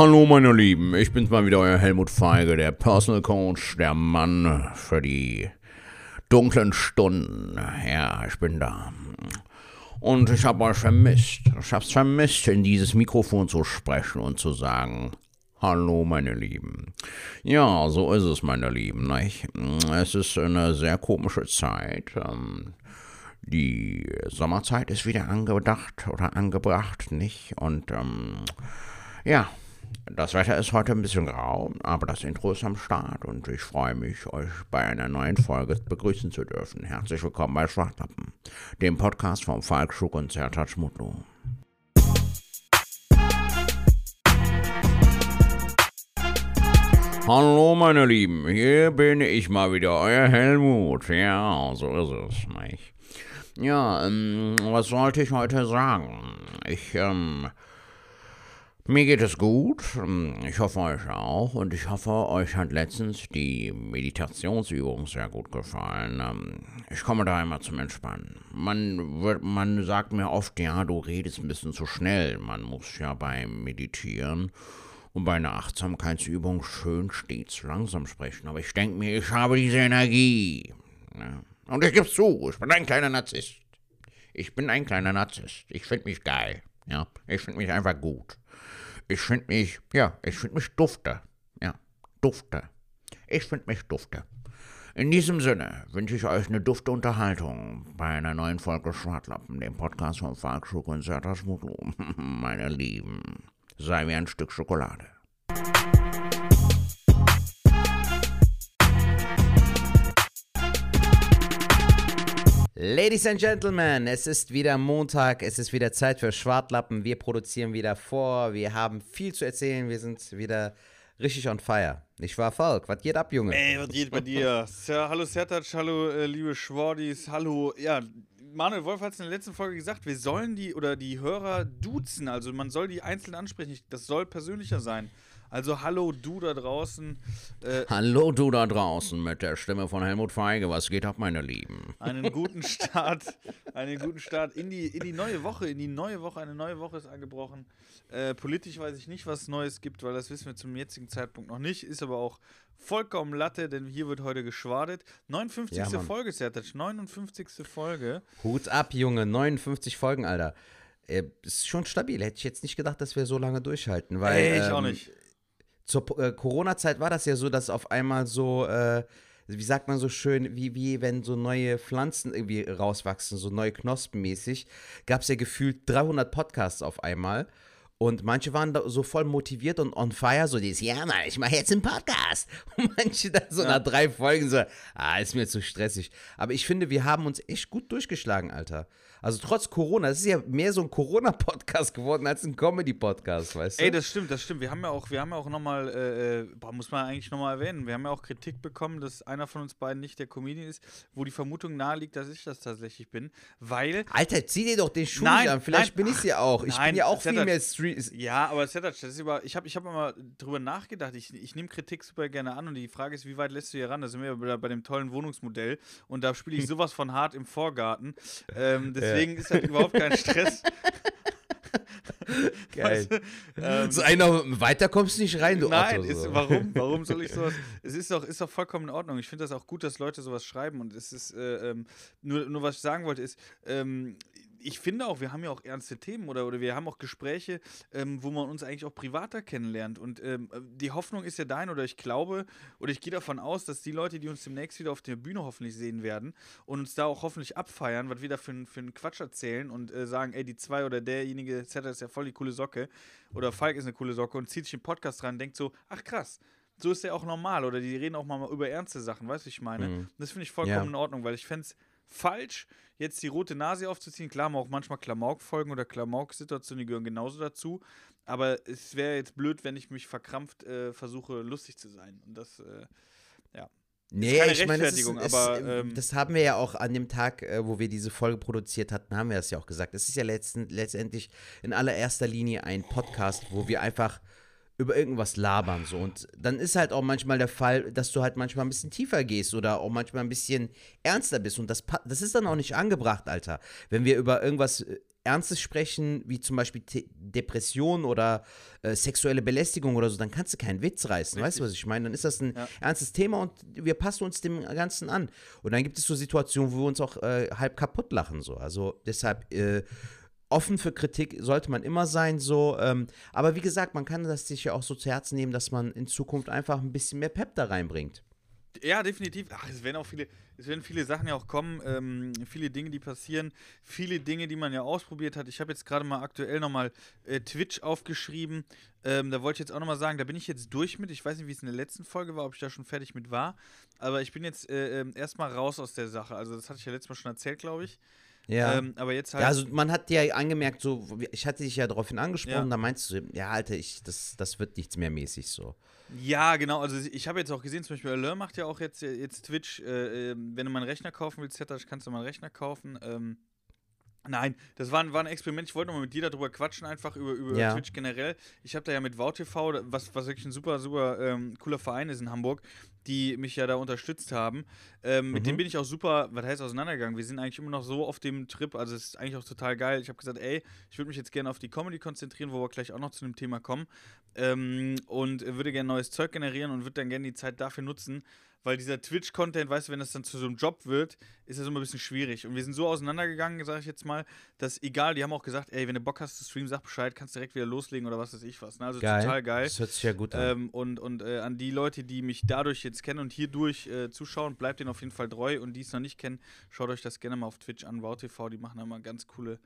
Hallo meine Lieben, ich bin's mal wieder, euer Helmut Feige, der Personal Coach, der Mann für die dunklen Stunden. Ja, ich bin da. Und ich habe euch vermisst. Ich hab's vermisst, in dieses Mikrofon zu sprechen und zu sagen, Hallo, meine Lieben. Ja, so ist es, meine Lieben. Nicht? Es ist eine sehr komische Zeit. Ähm, die Sommerzeit ist wieder angedacht oder angebracht, nicht? Und ähm, ja, das Wetter ist heute ein bisschen grau, aber das Intro ist am Start und ich freue mich, euch bei einer neuen Folge begrüßen zu dürfen. Herzlich willkommen bei Schwartlappen, dem Podcast vom Falkschuk und Sertac Mutlu. Hallo meine Lieben, hier bin ich mal wieder, euer Helmut. Ja, so ist es, nicht? Ja, ähm, was sollte ich heute sagen? Ich, ähm, mir geht es gut, ähm, ich hoffe euch auch und ich hoffe, euch hat letztens die Meditationsübung sehr gut gefallen. Ähm, ich komme da immer zum Entspannen. Man, wird, man sagt mir oft, ja, du redest ein bisschen zu schnell. Man muss ja beim Meditieren und bei einer Achtsamkeitsübung schön stets langsam sprechen. Aber ich denke mir, ich habe diese Energie. Und ich gebe zu, ich bin ein kleiner Narzisst. Ich bin ein kleiner Narzisst. Ich finde mich geil. Ja, ich finde mich einfach gut. Ich finde mich, ja, ich finde mich dufte. Ja, dufte. Ich finde mich dufte. In diesem Sinne wünsche ich euch eine dufte Unterhaltung bei einer neuen Folge Schwartlappen, dem Podcast von Falkschuk und Sertas. Meine Lieben, sei wie ein Stück Schokolade. Ladies and Gentlemen, es ist wieder Montag, es ist wieder Zeit für Schwartlappen. Wir produzieren wieder vor, wir haben viel zu erzählen, wir sind wieder richtig on fire. Ich war Falk, was geht ab, Junge? Ey, was geht bei dir? Ja, hallo Sertac, hallo äh, liebe Schwordis, hallo. Ja, Manuel Wolf hat es in der letzten Folge gesagt, wir sollen die oder die Hörer duzen, also man soll die einzeln ansprechen. Das soll persönlicher sein. Also hallo du da draußen. Äh, hallo du da draußen mit der Stimme von Helmut Feige. Was geht ab, meine Lieben? Einen guten Start, einen guten Start in die, in die neue Woche. In die neue Woche, eine neue Woche ist angebrochen. Äh, politisch weiß ich nicht, was Neues gibt, weil das wissen wir zum jetzigen Zeitpunkt noch nicht. Ist aber auch vollkommen Latte, denn hier wird heute geschwadet. 59. Ja, Folge, Sertac. 59. Folge. Hut ab, Junge. 59 Folgen, Alter. Äh, ist schon stabil. Hätte ich jetzt nicht gedacht, dass wir so lange durchhalten. Weil, Ey, ich ähm, auch nicht zur äh, Corona-Zeit war das ja so, dass auf einmal so, äh, wie sagt man so schön, wie, wie wenn so neue Pflanzen irgendwie rauswachsen, so neue Knospen mäßig, gab es ja gefühlt 300 Podcasts auf einmal. Und manche waren da so voll motiviert und on fire, so dieses, ja Mann, ich mache jetzt einen Podcast. Und manche dann so ja. nach drei Folgen so, ah, ist mir zu stressig. Aber ich finde, wir haben uns echt gut durchgeschlagen, Alter. Also trotz Corona, es ist ja mehr so ein Corona-Podcast geworden als ein Comedy-Podcast, weißt du? Ey, das stimmt, das stimmt. Wir haben ja auch, wir haben ja auch nochmal, äh, äh muss man eigentlich nochmal erwähnen, wir haben ja auch Kritik bekommen, dass einer von uns beiden nicht der Comedian ist, wo die Vermutung naheliegt, dass ich das tatsächlich bin, weil... Alter, zieh dir doch den Schuh nein, an, vielleicht nein, bin ich ja auch. Ich nein, bin ja auch viel mehr Street... Ja, aber Setac, das ist über, ich habe ich hab immer drüber nachgedacht, ich, ich nehme Kritik super gerne an und die Frage ist, wie weit lässt du hier ran? Da sind wir bei, bei dem tollen Wohnungsmodell und da spiele ich sowas von hart im Vorgarten. Ähm, deswegen ja. ist halt überhaupt kein Stress. Geil. Weißt ähm, so einer weiter kommst du nicht rein, du Nein, Otto, so. ist, warum? Warum soll ich sowas? Es ist doch, ist doch vollkommen in Ordnung. Ich finde das auch gut, dass Leute sowas schreiben. Und es ist äh, ähm, nur, nur was ich sagen wollte, ist, ähm, ich finde auch, wir haben ja auch ernste Themen oder, oder wir haben auch Gespräche, ähm, wo man uns eigentlich auch privater kennenlernt. Und ähm, die Hoffnung ist ja dein, oder ich glaube, oder ich gehe davon aus, dass die Leute, die uns demnächst wieder auf der Bühne hoffentlich sehen werden und uns da auch hoffentlich abfeiern, was wir da für, für einen Quatsch erzählen und äh, sagen, ey, die zwei oder derjenige, Zetter ist ja voll die coole Socke oder Falk ist eine coole Socke und zieht sich den Podcast rein und denkt so, ach krass, so ist der auch normal oder die reden auch mal über ernste Sachen, weißt du, ich meine? Mhm. Das finde ich vollkommen ja. in Ordnung, weil ich fände es falsch, jetzt die rote Nase aufzuziehen. Klar, haben auch manchmal Klamauk-Folgen oder Klamauk-Situationen, die gehören genauso dazu. Aber es wäre jetzt blöd, wenn ich mich verkrampft äh, versuche, lustig zu sein. Und das, äh, ja. Nee, keine ich meine, das, aber, ähm, das haben wir ja auch an dem Tag, äh, wo wir diese Folge produziert hatten, haben wir das ja auch gesagt. Es ist ja letzten, letztendlich in allererster Linie ein Podcast, wo wir einfach über irgendwas labern so und dann ist halt auch manchmal der Fall, dass du halt manchmal ein bisschen tiefer gehst oder auch manchmal ein bisschen ernster bist und das das ist dann auch nicht angebracht, Alter. Wenn wir über irgendwas äh, Ernstes sprechen, wie zum Beispiel T Depression oder äh, sexuelle Belästigung oder so, dann kannst du keinen Witz reißen. Richtig. Weißt du, was ich meine? Dann ist das ein Ja. ernstes Thema und wir passen uns dem Ganzen an. Und dann gibt es so Situationen, wo wir uns auch äh, halb kaputt lachen. So. Also deshalb. Äh, Offen für Kritik sollte man immer sein, so. Ähm, aber wie gesagt, man kann das sich ja auch so zu Herzen nehmen, dass man in Zukunft einfach ein bisschen mehr Pep da reinbringt. Ja, definitiv. Ach, es werden auch viele, es werden viele Sachen ja auch kommen, ähm, viele Dinge, die passieren, viele Dinge, die man ja ausprobiert hat. Ich habe jetzt gerade mal aktuell nochmal äh, Twitch aufgeschrieben. Ähm, da wollte ich jetzt auch nochmal sagen, da bin ich jetzt durch mit. Ich weiß nicht, wie es in der letzten Folge war, ob ich da schon fertig mit war. Aber ich bin jetzt äh, ähm, erstmal raus aus der Sache. Also, das hatte ich ja letztes Mal schon erzählt, glaube ich. Ja. Ähm, aber jetzt halt. Ja, also man hat dir ja angemerkt, so, ich hatte dich ja daraufhin angesprochen, Ja. da meinst du, ja, Alter, ich, das, das wird nichts mehr mäßig so. Ja, genau. Also ich habe jetzt auch gesehen, zum Beispiel Allure macht ja auch jetzt, jetzt Twitch, äh, ähm, wenn du mal einen Rechner kaufen willst, Zetasch, kannst du mal einen Rechner kaufen. Ähm, nein, das war, ein- war ein Experiment. Ich wollte nochmal mit dir darüber quatschen, einfach über, über Ja. Twitch generell. Ich habe da ja mit VowTV, was, was wirklich ein super, super ähm, cooler Verein ist in Hamburg, die mich ja da unterstützt haben. Ähm, Mit Mhm. dem bin ich auch super, was heißt auseinandergegangen. Wir sind eigentlich immer noch so auf dem Trip, also es ist eigentlich auch total geil. Ich habe gesagt, ey, ich würde mich jetzt gerne auf die Comedy konzentrieren, wo wir gleich auch noch zu dem Thema kommen. Ähm, und würde gerne neues Zeug generieren und würde dann gerne die Zeit dafür nutzen, weil dieser Twitch-Content, weißt du, wenn das dann zu so einem Job wird, ist das immer ein bisschen schwierig. Und wir sind so auseinandergegangen, sage ich jetzt mal, dass egal, die haben auch gesagt, ey, wenn du Bock hast zu streamen, sag Bescheid, kannst direkt wieder loslegen oder was weiß ich was. Ne? Also total geil. Das hört sich ja gut an. Ähm, und und äh, an die Leute, die mich dadurch jetzt kennen und hierdurch äh, zuschauen, bleibt denen auf jeden Fall treu. Und die es noch nicht kennen, schaut euch das gerne mal auf Twitch an, WowTV, die machen da mal ganz coole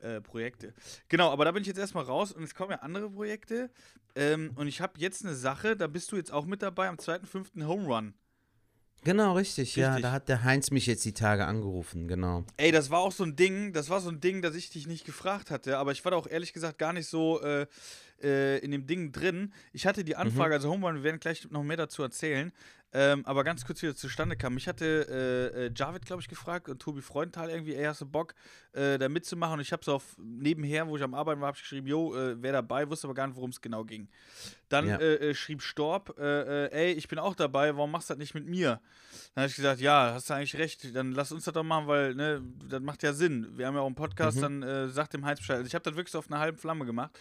äh, Projekte. Genau, aber da bin ich jetzt erstmal raus und es kommen ja andere Projekte. Ähm, und ich habe jetzt eine Sache, da bist du jetzt auch mit dabei am 2.5. Home Run. genau, richtig, ja, richtig. da hat der Heinz mich jetzt die Tage angerufen, genau. Ey, das war auch so ein Ding, das war so ein Ding, dass ich dich nicht gefragt hatte, aber ich war da auch ehrlich gesagt gar nicht so äh, äh, in dem Ding drin. Ich hatte die Anfrage, also Home Run, wir werden gleich noch mehr dazu erzählen, ähm, aber ganz kurz, wie das zustande kam. Ich hatte äh, äh, Javid, glaube ich, gefragt und Tobi Freundtal irgendwie, ey, hast du Bock, äh, da mitzumachen? Und ich habe so auf nebenher, wo ich am Arbeiten war, habe ich geschrieben, jo, äh, wer dabei, wusste aber gar nicht, worum es genau ging. Dann Ja. äh, äh, schrieb Storb, äh, ey, ich bin auch dabei, warum machst du das nicht mit mir? Dann habe ich gesagt, ja, hast du eigentlich recht, dann lass uns das doch machen, weil, ne, das macht ja Sinn. Wir haben ja auch einen Podcast, Mhm. dann sagt dem Heinz Bescheid. Also ich habe das wirklich so auf einer halben Flamme gemacht.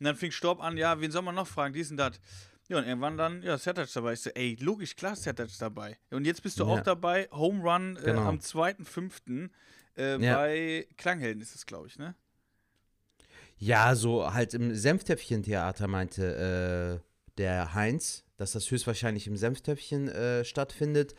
Und dann fing Storb an, ja, wen soll man noch fragen, dies und das. Ja, und irgendwann dann, ja, Sertac dabei. Ich so, ey, logisch, klar, Sertac dabei. Und jetzt bist du Ja. auch dabei, Home Run äh, Genau. am 2.5. Äh, Ja. bei Klanghelden ist es, glaube ich, ne? Ja, so halt im Senftöpfchen-Theater meinte äh, der Heinz, dass das höchstwahrscheinlich im Senftöpfchen äh, stattfindet.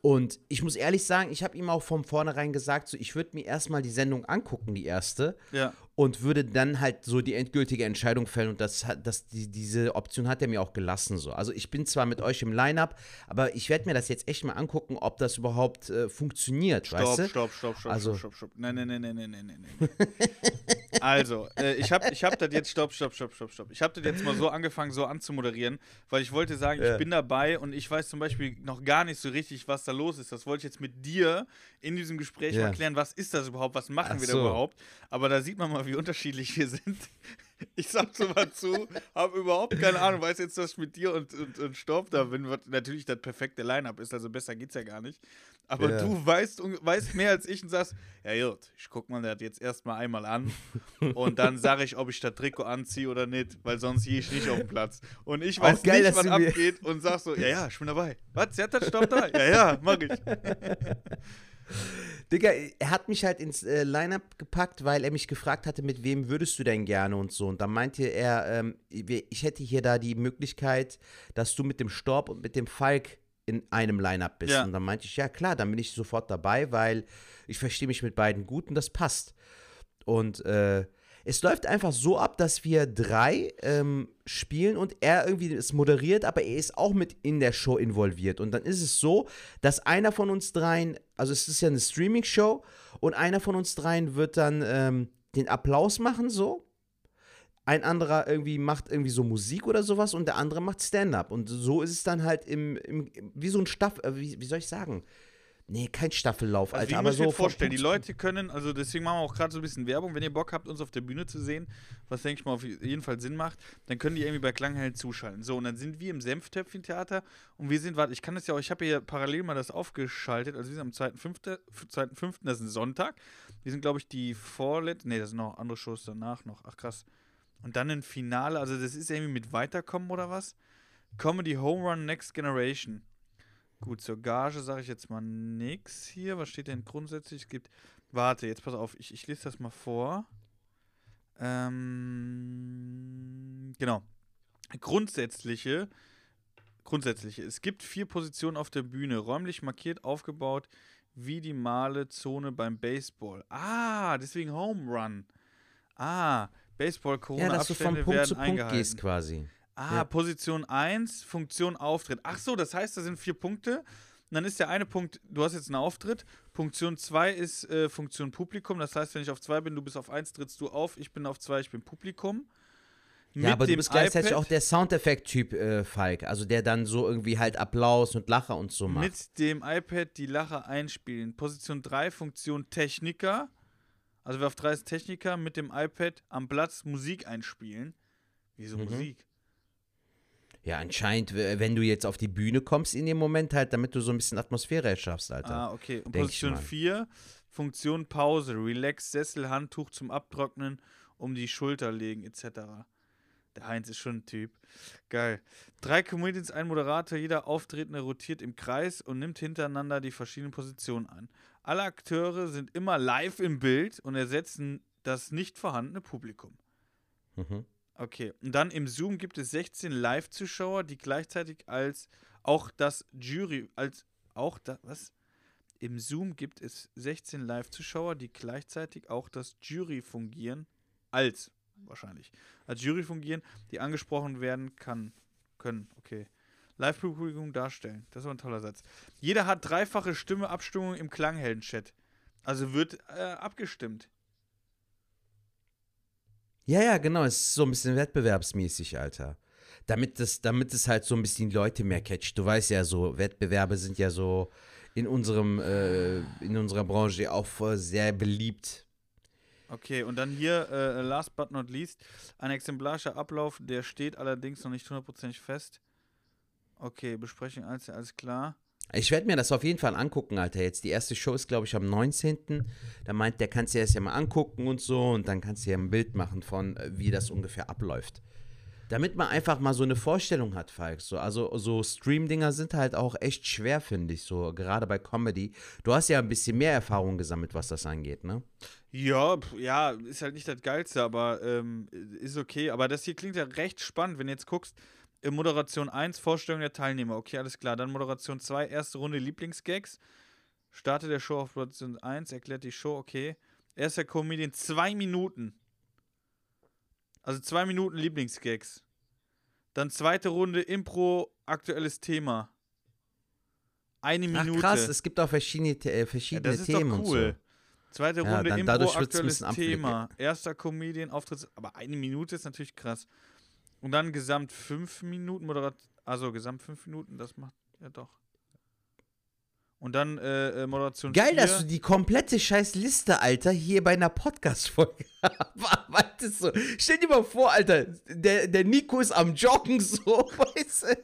Und ich muss ehrlich sagen, ich habe ihm auch von vornherein gesagt, so, ich würde mir erstmal die Sendung angucken, die erste, Ja. Und würde dann halt so die endgültige Entscheidung fällen. Und das hat, das, die, diese Option hat er mir auch gelassen. So. Also ich bin zwar mit euch im Line-Up, aber ich werde mir das jetzt echt mal angucken, ob das überhaupt äh, funktioniert, Stopp, weißt du? stopp, stopp, stopp, Also- stopp, stopp, stopp. Nein, nein, nein, nein, nein, nein, nein. also, äh, ich habe ich hab das jetzt, stopp, stopp, stopp, stopp, stopp. Ich habe das jetzt mal so angefangen, so anzumoderieren, weil ich wollte sagen, Ja. ich bin dabei und ich weiß zum Beispiel noch gar nicht so richtig, was da los ist. Das wollte ich jetzt mit dir in diesem Gespräch Ja. mal klären, was ist das überhaupt, was machen Ach wir da so. überhaupt. Aber da sieht man mal, wie unterschiedlich wir sind. Ich sag so mal zu, habe überhaupt keine Ahnung, weiß jetzt, dass ich mit dir und, und, und Storb da bin, was natürlich das perfekte Line-Up ist, also besser geht's ja gar nicht. Aber Ja. du weißt, weißt mehr als ich und sagst, ja gut, ich guck mal das jetzt erstmal einmal an und dann sage ich, ob ich das Trikot anziehe oder nicht, weil sonst gehe ich nicht auf den Platz. Und ich weiß geil, nicht, was abgeht und sag so, ja, ja, ich bin dabei. Was, sie hat das Stopp da? Ja, ja, mach ich. Digga, er hat mich halt ins äh, Line-Up gepackt, weil er mich gefragt hatte, mit wem würdest du denn gerne und so. Und dann meinte er, ähm, ich hätte hier da die Möglichkeit, dass du mit dem Storb und mit dem Falk in einem Line-Up bist. Ja. Und dann meinte ich, ja klar, dann bin ich sofort dabei, weil ich verstehe mich mit beiden gut und das passt. Und äh, es läuft einfach so ab, dass wir drei ähm, spielen und er irgendwie es moderiert, aber er ist auch mit in der Show involviert. Und dann ist es so, dass einer von uns dreien, also es ist ja eine Streaming-Show, und einer von uns dreien wird dann ähm, den Applaus machen, so. Ein anderer irgendwie macht irgendwie so Musik oder sowas und der andere macht Stand-up. Und so ist es dann halt im, im wie so ein Staff, äh, wie, wie soll ich sagen? Nee, kein Staffellauf, Also Alter. Aber muss ich so mir vorstellen, die Leute können, also deswegen machen wir auch gerade so ein bisschen Werbung, wenn ihr Bock habt, uns auf der Bühne zu sehen, was denke ich mal auf jeden Fall Sinn macht, dann können die irgendwie bei Klanghelden zuschalten. So, und dann sind wir im Senftöpfchen-Theater und wir sind, warte, ich kann das ja auch, ich habe hier parallel mal das aufgeschaltet, also wir sind am 2.5., 2.5., das ist ein Sonntag. Wir sind, glaube ich, die vorletzte, nee, das sind noch andere Shows danach noch, ach krass. Und dann ein Finale, also das ist irgendwie mit Weiterkommen oder was? Comedy Home Run Next Generation. Gut, zur Gage sage ich jetzt mal nix hier. Was steht denn grundsätzlich? Es gibt. Warte, jetzt pass auf, ich, ich lese das mal vor. Ähm, genau. Grundsätzliche. Grundsätzliche. Es gibt vier Positionen auf der Bühne, räumlich markiert aufgebaut, wie die Malezone beim Baseball. Ah, deswegen Home Run. Ah, Baseball, Ja, dass du von Abstände Punkt zu Punkt gehst quasi. Ah, Ja. Position 1, Funktion Auftritt. Ach so, das heißt, da sind vier Punkte. Und dann ist der eine Punkt, du hast jetzt einen Auftritt. Funktion 2 ist äh, Funktion Publikum. Das heißt, wenn ich auf 2 bin, du bist auf 1, trittst du auf. Ich bin auf 2, ich bin Publikum. Ja, aber du bist gleichzeitig iPad- auch der Soundeffekt-Typ, äh, Falk. Also der dann so irgendwie halt Applaus und Lacher und so macht. Mit dem iPad die Lacher einspielen. Position 3, Funktion Techniker. Also wer auf 3 ist Techniker, mit dem iPad am Platz Musik einspielen. Wieso Mhm. Musik? Ja, anscheinend, wenn du jetzt auf die Bühne kommst in dem Moment halt, damit du so ein bisschen Atmosphäre erschaffst, Alter. Ah, okay. Und Position mal. 4, Funktion Pause, Relax, Sessel, Handtuch zum Abtrocknen, um die Schulter legen, etc. Der Heinz ist schon ein Typ. Geil. Drei Comedians, ein Moderator, jeder Auftretende rotiert im Kreis und nimmt hintereinander die verschiedenen Positionen an. Alle Akteure sind immer live im Bild und ersetzen das nicht vorhandene Publikum. Mhm. Okay, und dann im Zoom gibt es 16 Live-Zuschauer, die gleichzeitig als auch das Jury, als auch das, was? Im Zoom gibt es 16 Live-Zuschauer, die gleichzeitig auch das Jury fungieren, als wahrscheinlich, als Jury fungieren, die angesprochen werden kann, können, okay. Live-Publikum darstellen, das aber ein toller Satz. Jeder hat dreifache Stimme, Abstimmung im Klanghelden-Chat. Also wird äh, abgestimmt. Ja, ja, genau. Es ist so ein bisschen wettbewerbsmäßig, Alter. Damit das, damit es halt so ein bisschen Leute mehr catcht. Du weißt ja so, Wettbewerbe sind ja so in unserem, äh, in unserer Branche auch sehr beliebt. Okay, und dann hier, äh, last but not least, ein exemplarischer Ablauf, der steht allerdings noch nicht hundertprozentig fest. Okay, Besprechung alles, alles klar. Ich werde mir das auf jeden Fall angucken, Alter. Jetzt die erste Show ist, glaube ich, am 19. Da meint, der kannst du erst ja mal angucken und so und dann kannst du ja ein Bild machen von, äh, wie das ungefähr abläuft. Damit man einfach mal so eine Vorstellung hat, Falk. So, also so Stream-Dinger sind halt auch echt schwer, finde ich, so gerade bei Comedy. Du hast ja ein bisschen mehr Erfahrung gesammelt, was das angeht, ne? Ja, ja, ist halt nicht das Geilste, aber ähm, ist okay. Aber das hier klingt ja recht spannend, wenn du jetzt guckst. Äh, Moderation 1, Vorstellung der Teilnehmer. Okay, alles klar. Dann Moderation 2, erste Runde Lieblingsgags. Starte der Show auf Moderation 1, erklärt die Show, okay. Erster Comedian, zwei Minuten. Also zwei Minuten Lieblingsgags. Dann zweite Runde Impro, aktuelles Thema. Eine Ach Minute. krass, es gibt auch verschiedene, äh, Ja, verschiedene das ist Themen doch und so. cool. Zweite Ja, Runde dann Impro, aktuelles. Thema. Erster Comedian, Auftritt, aber eine Minute ist natürlich krass. Und dann gesamt fünf Minuten, Moderat, also gesamt fünf Minuten, das macht ja doch. Und dann äh, äh, Moderation Geil, 4. dass du die komplette scheiß Liste, Alter, hier bei einer Podcast-Folge abarbeitest. So. Stell dir mal vor, Alter, der, der Nico ist am Joggen so, weißt du?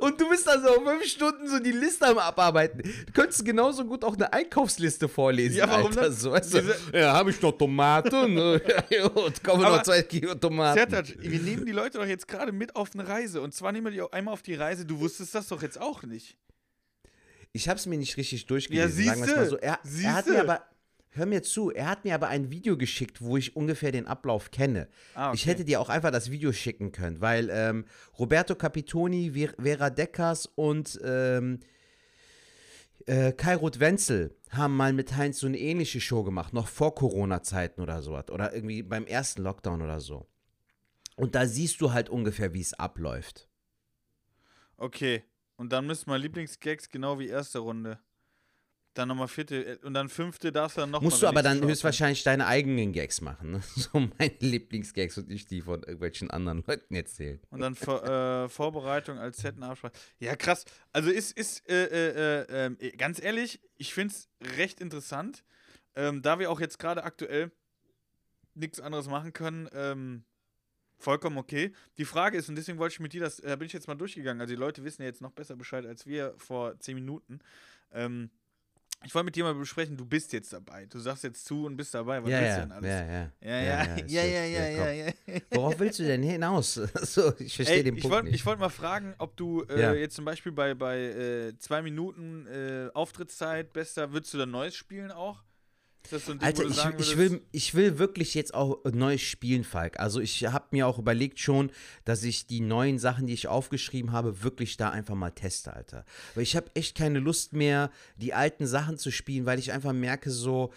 Und du bist da so fünf Stunden so die Liste am Abarbeiten. Du könntest genauso gut auch eine Einkaufsliste vorlesen, Ja, warum Alter. das? So, weißt du? Diese- Ja, habe ich noch Tomaten? ja, gut, kommen noch zwei Kilo Tomaten. Sertac, wir nehmen die Leute doch jetzt gerade mit auf eine Reise. Und zwar nehmen wir die auch einmal auf die Reise. Du wusstest das doch jetzt auch nicht. Ich habe es mir nicht richtig durchgelesen, Ja, wir's mal so. Er, er hat mir aber, hör mir zu, er hat mir aber ein Video geschickt, wo ich ungefähr den Ablauf kenne. Ah, Ich okay. hätte dir auch einfach das Video schicken können, weil ähm, Roberto Capitoni, Ver Vera Deckers und ähm, äh, Kai Ruth Wenzel haben mal mit Heinz so eine ähnliche Show gemacht, noch vor Corona-Zeiten oder so. Oder irgendwie beim ersten Lockdown oder so. Und da siehst du halt ungefähr, wie es abläuft. Okay. Und dann müssen wir Lieblingsgags genau wie erste Runde. Dann nochmal vierte äh, und dann fünfte darfst du dann nochmal. Musst du aber dann höchstwahrscheinlich deine eigenen Gags machen. Ne? So meine Lieblingsgags und nicht die von irgendwelchen anderen Leuten erzählen. Und dann Vor äh, Vorbereitung als Settenabsprache. Ja, krass. Also ist, ist äh, äh, äh, ganz ehrlich, ich finde es recht interessant, ähm, da wir auch jetzt gerade aktuell nichts anderes machen können. Ähm, vollkommen okay. Die Frage ist, und deswegen wollte ich mit dir das, da bin ich jetzt mal durchgegangen. Also die Leute wissen ja jetzt noch besser Bescheid als wir vor zehn Minuten. Ähm, ich wollte mit dir mal besprechen, du bist jetzt dabei. Du sagst jetzt zu und bist dabei. Was ja, willst ja, du denn alles? ja, ja, Ja, ja, ja, ja, ja. Worauf willst du denn hinaus? so, ich verstehe Ey, den ich Punkt wollte nicht. ich wollt mal fragen, ob du äh, Ja. jetzt zum Beispiel bei, bei äh, zwei Minuten äh, Auftrittszeit, bester, würdest du dann Neues spielen auch? Ist das so ein Ding, Alter, ich, sagen ich, will, ich will wirklich jetzt auch neu spielen, Falk. Also ich habe mir auch überlegt schon, dass ich die neuen Sachen, die ich aufgeschrieben habe, wirklich da einfach mal teste, Alter. Weil ich habe echt keine Lust mehr, die alten Sachen zu spielen, weil ich einfach merke so,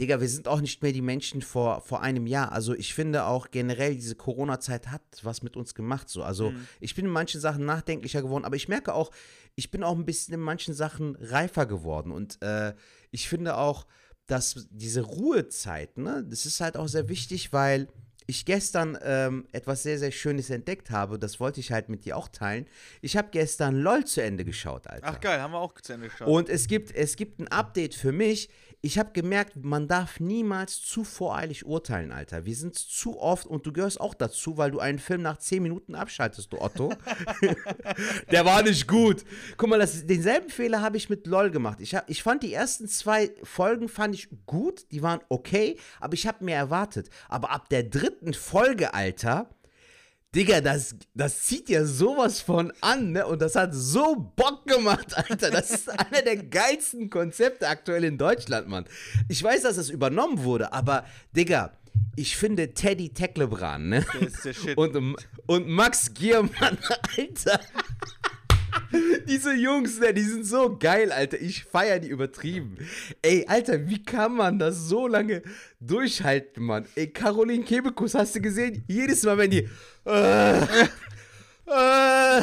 Digga, wir sind auch nicht mehr die Menschen vor, vor einem Jahr. Also ich finde auch generell, diese Corona-Zeit hat was mit uns gemacht. So. Also Mhm. ich bin in manchen Sachen nachdenklicher geworden, aber ich merke auch, ich bin auch ein bisschen in manchen Sachen reifer geworden. Und äh, ich finde auch, dass diese Ruhezeit, ne, das ist halt auch sehr wichtig, weil ich gestern ähm, etwas sehr, sehr Schönes entdeckt habe. Das wollte ich halt mit dir auch teilen. Ich habe gestern LOL zu Ende geschaut, Alter. Ach geil, haben wir auch zu Ende geschaut. Und es gibt, es gibt ein Update für mich. Ich habe gemerkt, man darf niemals zu voreilig urteilen, Alter. Wir sind zu oft, und du gehörst auch dazu, weil du einen Film nach 10 Minuten abschaltest, du Otto. Der war nicht gut. Guck mal, das, denselben Fehler habe ich mit LOL gemacht. Ich, hab, ich fand die ersten zwei Folgen fand ich gut, die waren okay, aber ich habe mehr erwartet. Aber ab der dritten Folge, Alter, Digga, das, das zieht ja sowas von an, ne? Und das hat so Bock gemacht, Alter. Das ist einer der geilsten Konzepte aktuell in Deutschland, Mann. Ich weiß, dass es übernommen wurde, aber, Digga, ich finde Teddy Teklebran, ne? Der ist der Shit. Und, und Max Giermann, Alter. Diese Jungs, ne, die sind so geil, Alter. Ich feiere die übertrieben. Ey, Alter, wie kann man das so lange durchhalten, Mann? Ey, Caroline Kebekus, hast du gesehen? Jedes Mal, wenn die. Äh, äh,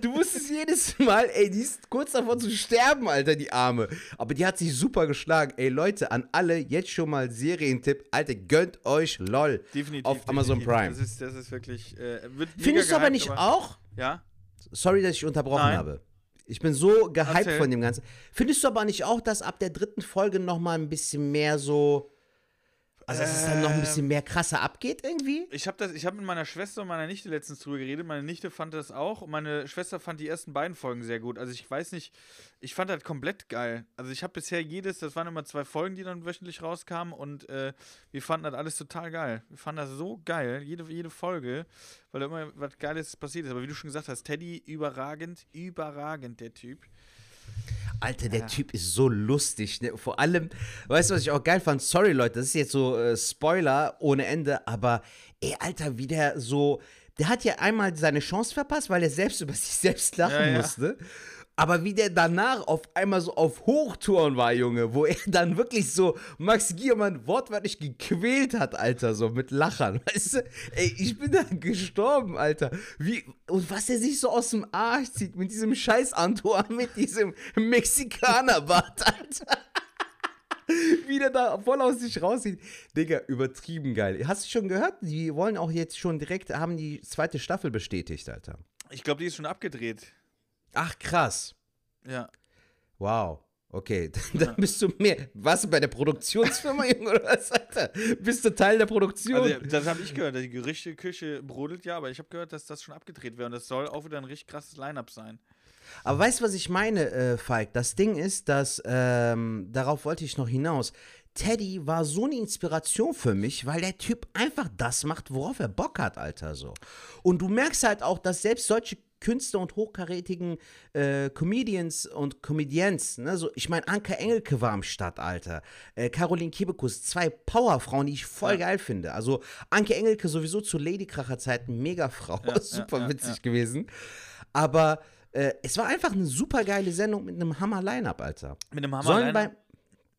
du wusstest jedes Mal, ey, die ist kurz davor zu sterben, Alter, die Arme. Aber die hat sich super geschlagen. Ey, Leute, an alle jetzt schon mal Serientipp. Alter, gönnt euch LOL. definitiv. auf Amazon definitiv. Prime. Das ist, das ist wirklich. Äh, Findest du aber nicht auch? Ja. Sorry, dass ich unterbrochen Nein. habe. Ich bin so gehypt Erzähl. von dem Ganzen. Findest du aber nicht auch, dass ab der dritten Folge noch mal ein bisschen mehr so. Also, dass es dann noch ein bisschen mehr krasser abgeht irgendwie? Ich habe habe mit meiner Schwester und meiner Nichte letztens drüber geredet. Meine Nichte fand das auch und meine Schwester fand die ersten beiden Folgen sehr gut. Also ich weiß nicht, ich fand das komplett geil. Also ich habe bisher jedes, das waren immer zwei Folgen, die dann wöchentlich rauskamen und äh, wir fanden das alles total geil. Wir fanden das so geil, jede, jede Folge, weil da immer was Geiles passiert ist. Aber wie du schon gesagt hast, Teddy überragend, überragend der Typ. Alter, der Typ ist so lustig. Ne? Vor allem, weißt du, was ich auch geil fand? Sorry, Leute, das ist jetzt so äh, Spoiler ohne Ende, aber ey, Alter, wie der so. Der hat ja einmal seine Chance verpasst, weil er selbst über sich selbst lachen Ja, ja. Aber wie der danach auf einmal so auf Hochtouren war, Junge, wo er dann wirklich so Max Giermann wortwörtlich gequält hat, Alter, so mit Lachern. Weißt du? Ey, ich bin da gestorben, Alter. Wie, und was er sich so aus dem Arsch zieht mit diesem scheiß Antoine, mit diesem Mexikanerbart, Alter. Wie der da voll aus sich raussieht. Digga, übertrieben geil. Hast du schon gehört? Die wollen auch jetzt schon direkt, haben die zweite Staffel bestätigt, Alter. Ich glaube, die ist schon abgedreht. Ach, krass. Ja. Wow. Okay, dann bist du mehr. Warst du bei der Produktionsfirma, Junge, oder was, Alter? Bist du Teil der Produktion? Also, das habe ich gehört. Die Gerüchteküche brodelt ja, aber ich habe gehört, dass das schon abgedreht wäre und das soll auch wieder ein richtig krasses Line-Up sein. Aber weißt du, was ich meine, äh, Falk? Das Ding ist, dass, ähm, darauf wollte ich noch hinaus. Teddy war so eine Inspiration für mich, weil der Typ einfach das macht, worauf er Bock hat, Alter, so. Und du merkst halt auch, dass selbst solche Künstler und hochkarätigen äh, Comedians und Comedians, ne, so, ich meine, Anke Engelke war am Start, Alter. Äh, Caroline Kebekus, zwei Powerfrauen, die ich voll Ja. geil finde. Also Anke Engelke sowieso zu Ladykracher-Zeiten mega Frau, Ja, super ja, witzig gewesen. Aber äh, es war einfach eine super geile Sendung mit einem Hammer-Line-Up, Alter. Mit einem Hammer Sollen bei, Line-Up-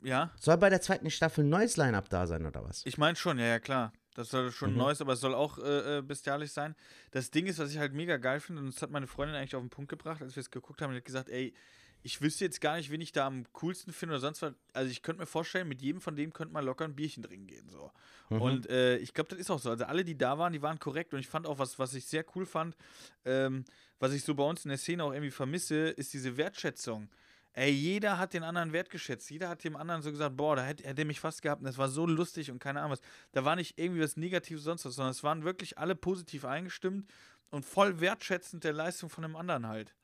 Ja, soll bei der zweiten Staffel ein neues Line-Up da sein, oder was? ich meine schon, ja, ja, klar. Das soll schon Mhm. Neues, aber es soll auch äh, äh, bestialisch sein. Das Ding ist, was ich halt mega geil finde, und das hat meine Freundin eigentlich auf den Punkt gebracht, als wir es geguckt haben, die hat gesagt, ey, ich wüsste jetzt gar nicht, wen ich da am coolsten finde oder sonst was. Also ich könnte mir vorstellen, mit jedem von dem könnte man locker ein Bierchen trinken gehen. So. Mhm. Und äh, ich glaube, das ist auch so. Also alle, die da waren, die waren korrekt. Und ich fand auch, was, was ich sehr cool fand, ähm, was ich so bei uns in der Szene auch irgendwie vermisse, ist diese Wertschätzung. Ey, jeder hat den anderen wertgeschätzt. Jeder hat dem anderen so gesagt, boah, da hätte, er mich fast gehabt und das war so lustig und keine Ahnung was. Da war nicht irgendwie was Negatives sonst was, sondern es waren wirklich alle positiv eingestimmt und voll wertschätzend der Leistung von dem anderen halt.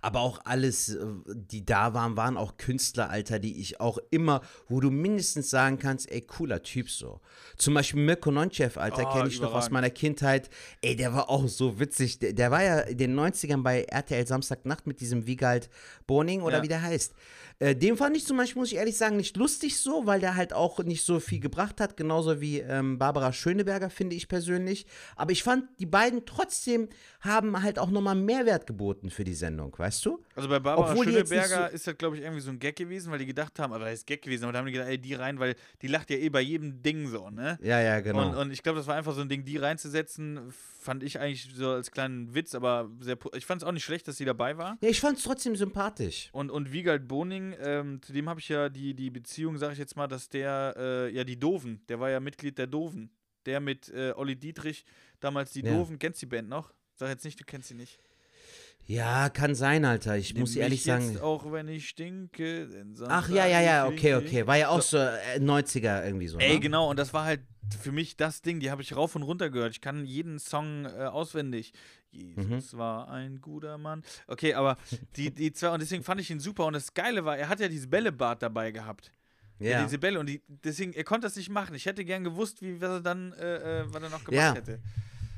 Aber auch alles, äh, die da waren, waren auch Künstler, Alter, die ich auch immer, wo du mindestens sagen kannst, ey, cooler Typ so. Zum Beispiel Mirko Nonchev, Alter, Oh, kenne ich noch aus überragend. meiner Kindheit. Ey, der war auch so witzig. Der, der war ja in den 90ern bei RTL Samstagnacht mit diesem Wiegald Boning oder Ja. wie der heißt. Äh, den fand ich zum Beispiel, muss ich ehrlich sagen, nicht lustig so, weil der halt auch nicht so viel gebracht hat, genauso wie ähm, Barbara Schöneberger, finde ich persönlich. Aber ich fand, die beiden trotzdem haben halt auch nochmal Mehrwert geboten für die Sendung, weißt du? Also bei Barbara Obwohl Schöneberger so- ist das, glaube ich, irgendwie so ein Gag gewesen, weil die gedacht haben, aber das ist Gag gewesen, aber da haben die gedacht, ey, die rein, weil die lacht ja eh bei jedem Ding so, ne? Ja, ja, genau. Und, und ich glaube, das war einfach so ein Ding, die reinzusetzen, fand ich eigentlich so als kleinen Witz, aber sehr, ich fand es auch nicht schlecht, dass sie dabei war. ja, ich fand es trotzdem sympathisch. Und, und Wiegald Boning, ähm, zu dem habe ich ja die, die Beziehung, sage ich jetzt mal, dass der, äh, ja, die Doven, der war ja Mitglied der Doven. Der mit äh, Olli Dietrich, damals die Ja. Doven, kennst du die Band noch? Sag jetzt nicht, du kennst sie nicht. Ja, kann sein, Alter. Ich muss Nimm ehrlich mich sagen. Auch wenn ich stinke. Ach ja, ja, ja, okay, okay. War ja auch so äh, 90er irgendwie so. Ey, ne? genau, und das war halt für mich das Ding, die habe ich rauf und runter gehört. Ich kann jeden Song äh, auswendig. Mhm. Jesus war ein guter Mann. Okay, aber die, die zwei, und deswegen fand ich ihn super. Und das Geile war, er hat ja dieses Bällebad dabei gehabt. Ja. Ja. diese Bälle. Und die, deswegen, er konnte das nicht machen. Ich hätte gern gewusst, wie was er dann, äh, äh, was er noch gemacht Ja. hätte.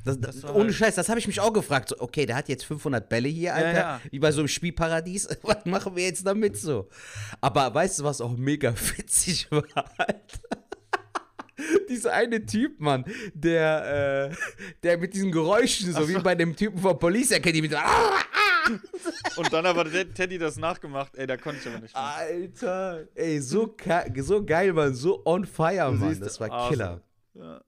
Das, das, das ohne halt- Scheiß, das habe ich mich auch gefragt. So, okay, der hat jetzt 500 Bälle hier, Alter. ja. Wie bei so einem Spielparadies. Was machen wir jetzt damit so? Aber weißt du, was auch mega witzig war, Alter? Dieser eine Typ, Mann, der, äh, der mit diesen Geräuschen, so wie bei dem Typen von Police Academy, so, ah, Und dann aber Teddy das nachgemacht. Ey, da konnte ich aber nicht. mehr. Alter, ey, so, so geil, Mann, so on fire, Mann. siehst, Das war awesome. Killer. Ja.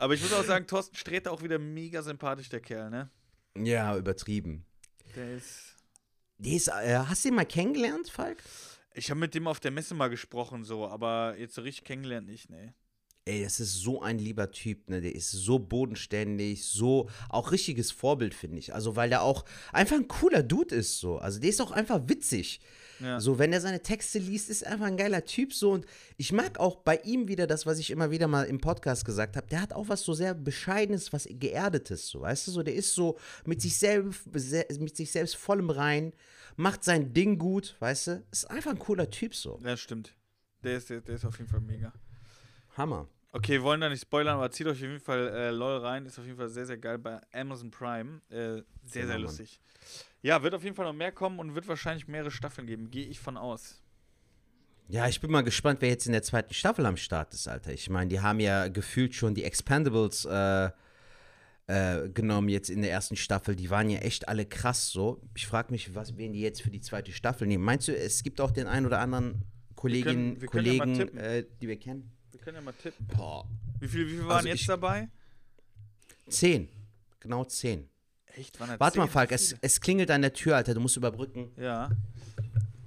Aber ich muss auch sagen, Thorsten Sträter auch wieder mega sympathisch, der Kerl, ne? Ja, übertrieben. Der ist. Der ist, äh, hast du ihn mal kennengelernt, Falk? Ich habe mit dem auf der Messe mal gesprochen, so, aber jetzt so richtig kennengelernt nicht, ne. Ey, das ist so ein lieber Typ, ne? Der ist so bodenständig, so auch richtiges Vorbild, finde ich. Also, weil der auch einfach ein cooler Dude ist, so. Also, der ist auch einfach witzig. Ja. So, wenn er seine Texte liest, ist er einfach ein geiler Typ, so. Und ich mag auch bei ihm wieder das, was ich immer wieder mal im Podcast gesagt habe. Der hat auch was so sehr Bescheidenes, was Geerdetes, so. Weißt du, so, der ist so mit sich selbst, mit sich selbst voll im Rein, macht sein Ding gut, weißt du? Ist einfach ein cooler Typ, so. Ja, stimmt. Der ist, der, der ist auf jeden Fall mega. Hammer. Okay, wir wollen da nicht spoilern, aber zieht euch auf jeden Fall äh, LOL rein. Ist auf jeden Fall sehr, sehr geil bei Amazon Prime. Äh, sehr, Genau, sehr Mann. lustig. Ja, wird auf jeden Fall noch mehr kommen und wird wahrscheinlich mehrere Staffeln geben. Gehe ich von aus. Ja, ich bin mal gespannt, wer jetzt in der zweiten Staffel am Start ist, Alter. Ich meine, die haben ja gefühlt schon die Expendables äh, äh, genommen jetzt in der ersten Staffel. Die waren ja echt alle krass so. Ich frage mich, was wen die jetzt für die zweite Staffel nehmen. Meinst du, es gibt auch den einen oder anderen Kolleginnen, wir können ja mal Kollegen, tippen. äh, die wir kennen? Wir können ja mal tippen. Boah. Wie viele wie viel waren Also jetzt ich- dabei? Zehn. Genau zehn. Echt? Waren Warte mal, zehn? Falk, es, es klingelt an der Tür, Alter. Du musst überbrücken. Ja.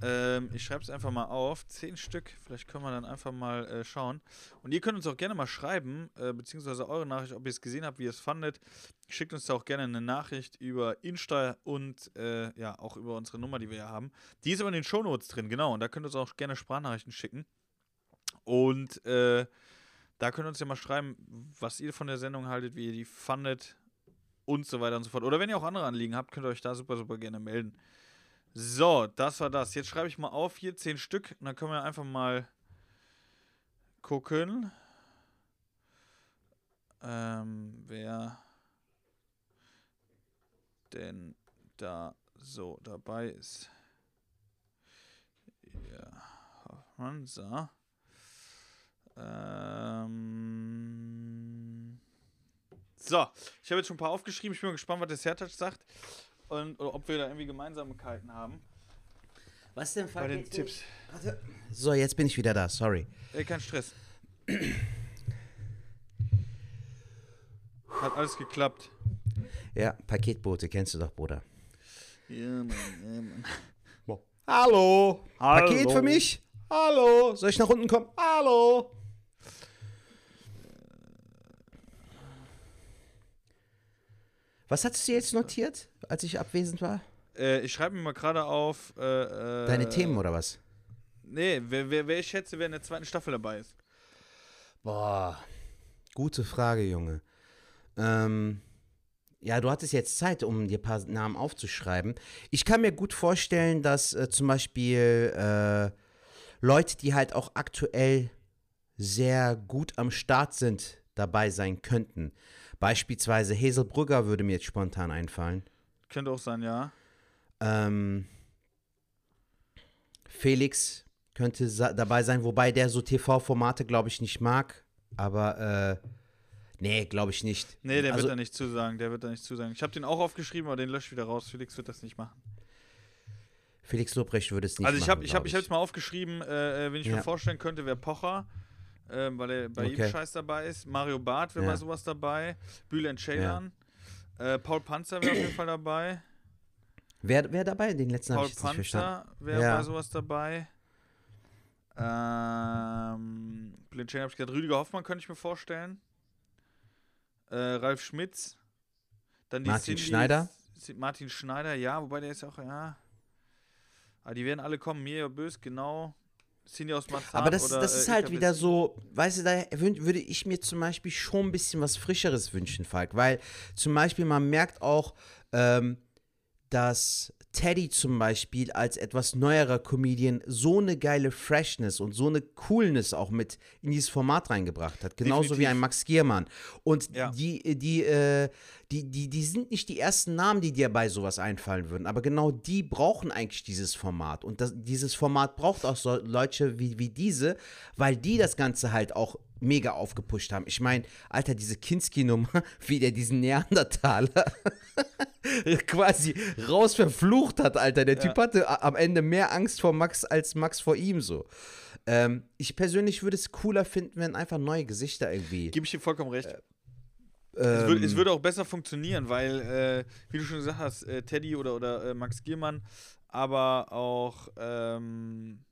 Ähm, ich schreibe es einfach mal auf. Zehn Stück. Vielleicht können wir dann einfach mal äh, schauen. Und ihr könnt uns auch gerne mal schreiben, äh, beziehungsweise eure Nachricht, ob ihr es gesehen habt, wie ihr es fandet. Schickt uns da auch gerne eine Nachricht über Insta und äh, ja, auch über unsere Nummer, die wir ja haben. Die ist aber in den Shownotes drin, genau. Und da könnt ihr uns auch gerne Sprachnachrichten schicken. Und äh, da könnt ihr uns ja mal schreiben, was ihr von der Sendung haltet, wie ihr die fandet und so weiter und so fort. Oder wenn ihr auch andere Anliegen habt, könnt ihr euch da super, super gerne melden. So, das war das. Jetzt schreibe ich mal auf hier zehn Stück und dann können wir einfach mal gucken, ähm, wer denn da so dabei ist. Ja, Hoffmann, so. Ähm, so, ich habe jetzt schon ein paar aufgeschrieben. Ich bin mal gespannt, was der Sertac sagt und oder ob wir da irgendwie Gemeinsamkeiten haben Was denn, bei den Tipps. So, jetzt bin ich wieder da, sorry. Ey, kein Stress. Hat alles geklappt. Ja, Paketboote, kennst du doch, Bruder. Ja, Mann, ja, Mann. Hallo. Hallo. Paket für mich? Hallo. Soll ich nach unten kommen? Hallo. Was hattest du jetzt notiert, als ich abwesend war? Äh, ich schreibe mir mal gerade auf. Äh, äh, Deine Themen oder was? Nee, wer, wer, wer ich schätze, wer in der zweiten Staffel dabei ist. Boah, gute Frage, Junge. Ähm, ja, du hattest jetzt Zeit, um dir ein paar Namen aufzuschreiben. Ich kann mir gut vorstellen, dass äh, zum Beispiel äh, Leute, die halt auch aktuell sehr gut am Start sind, dabei sein könnten. Beispielsweise Hazel Brugger würde mir jetzt spontan einfallen. Könnte auch sein, ja. Ähm, Felix könnte dabei sein, wobei der so TV-Formate, glaube ich, nicht mag. Aber, äh, nee, glaube ich nicht. Nee, der also, wird da nicht zusagen. Der wird da nicht zusagen. Ich habe den auch aufgeschrieben, aber den löscht wieder raus. Felix wird das nicht machen. Felix Lobrecht würde es nicht also ich machen, habe ich hab, ich hab's mal aufgeschrieben, äh, äh, wen ich Ja. mir vorstellen könnte, wäre Pocher. Ähm, weil er bei jedem Okay. Scheiß dabei ist. Mario Barth wäre Ja. bei sowas dabei. Bülent Ceylan. Äh, Paul Panzer wäre auf jeden Fall dabei. Wer, wer dabei? Den letzten habe Paul ich jetzt nicht verstanden. Panzer wäre Ja. bei sowas dabei. Ähm, Bülent Ceylan habe ich gesagt. Rüdiger Hoffmann könnte ich mir vorstellen. Äh, Ralf Schmitz. Dann die Martin Cindy- Schneider? Martin Schneider, ja, wobei der ist ja auch, ja. Aber die werden alle kommen. Mirja Bös, genau. Aus Marzahn Aber das, oder, das äh, ist halt Ilka wieder so, weißt du, da würde ich mir zum Beispiel schon ein bisschen was Frischeres wünschen, Falk. Weil zum Beispiel man merkt auch, ähm, dass Teddy zum Beispiel als etwas neuerer Comedian so eine geile Freshness und so eine Coolness auch mit in dieses Format reingebracht hat. Genauso wie Definitiv. ein Max Giermann. Und Ja. die, die, äh, die, die, die sind nicht die ersten Namen, die dir bei sowas einfallen würden. Aber genau die brauchen eigentlich dieses Format. Und das, dieses Format braucht auch so Leute wie, wie diese, weil die das Ganze halt auch mega aufgepusht haben. Ich meine, Alter, diese Kinski-Nummer, wie der diesen Neandertaler quasi raus verflucht hat, Alter. Der Typ hatte am Ende mehr Angst vor Max als Max vor ihm so. Ähm, ich persönlich würde es cooler finden, wenn einfach neue Gesichter irgendwie. Gebe ich dir vollkommen recht. ähm, es, würde, es würde auch besser funktionieren, weil, äh, wie du schon gesagt hast, äh, Teddy oder, oder äh, Max Giermann, aber auch ähm,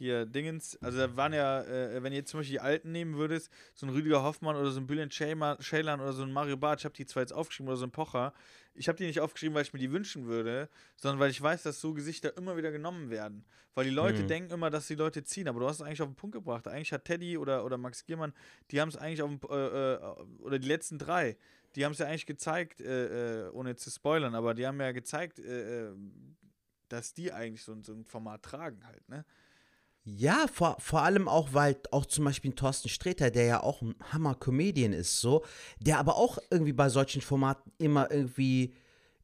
hier Dingens, also da waren ja, äh, wenn ihr jetzt zum Beispiel die Alten nehmen würdest, so ein Rüdiger Hoffmann oder so ein Bülent Ceylan oder so ein Mario Barth, ich habe die zwar jetzt aufgeschrieben oder so ein Pocher, ich habe die nicht aufgeschrieben, weil ich mir die wünschen würde, sondern weil ich weiß, dass so Gesichter immer wieder genommen werden. Weil die Leute Mhm. denken immer, dass die Leute ziehen, aber du hast es eigentlich auf den Punkt gebracht. Eigentlich hat Teddy oder, oder Max Giermann, die haben es eigentlich auf den, äh, äh, oder die letzten drei, die haben es ja eigentlich gezeigt, äh, äh, ohne zu spoilern, aber die haben ja gezeigt, äh, dass die eigentlich so, so ein Format tragen halt, ne? Ja, vor, vor allem auch, weil auch zum Beispiel Thorsten Sträter, der ja auch ein Hammer-Comedian ist, so, der aber auch irgendwie bei solchen Formaten immer irgendwie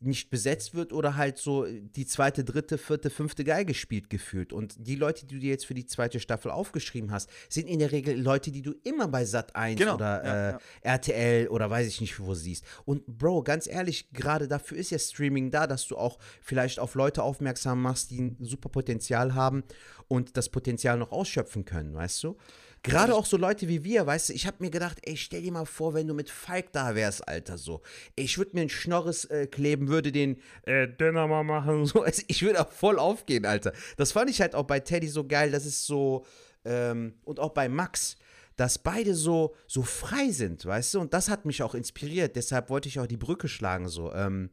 nicht besetzt wird oder halt so die zweite, dritte, vierte, fünfte Geige spielt gefühlt. Und die Leute, die du jetzt für die zweite Staffel aufgeschrieben hast, sind in der Regel Leute, die du immer bei Sat 1 Genau, oder ja, äh, ja. RTL oder weiß ich nicht wo siehst. Und Bro, ganz ehrlich, gerade dafür ist ja Streaming da, dass du auch vielleicht auf Leute aufmerksam machst, die ein super Potenzial haben und das Potenzial noch ausschöpfen können, weißt du? Gerade auch so Leute wie wir, weißt du, ich habe mir gedacht, ey, stell dir mal vor, wenn du mit Falk da wärst, Alter, so. Ich würde mir einen Schnorres äh, kleben, würde den äh, Döner mal machen, so. Also, ich würde auch voll aufgehen, Alter. Das fand ich halt auch bei Teddy so geil, das ist so, ähm, und auch bei Max, dass beide so, so frei sind, weißt du? Und das hat mich auch inspiriert, deshalb wollte ich auch die Brücke schlagen, so. Ähm,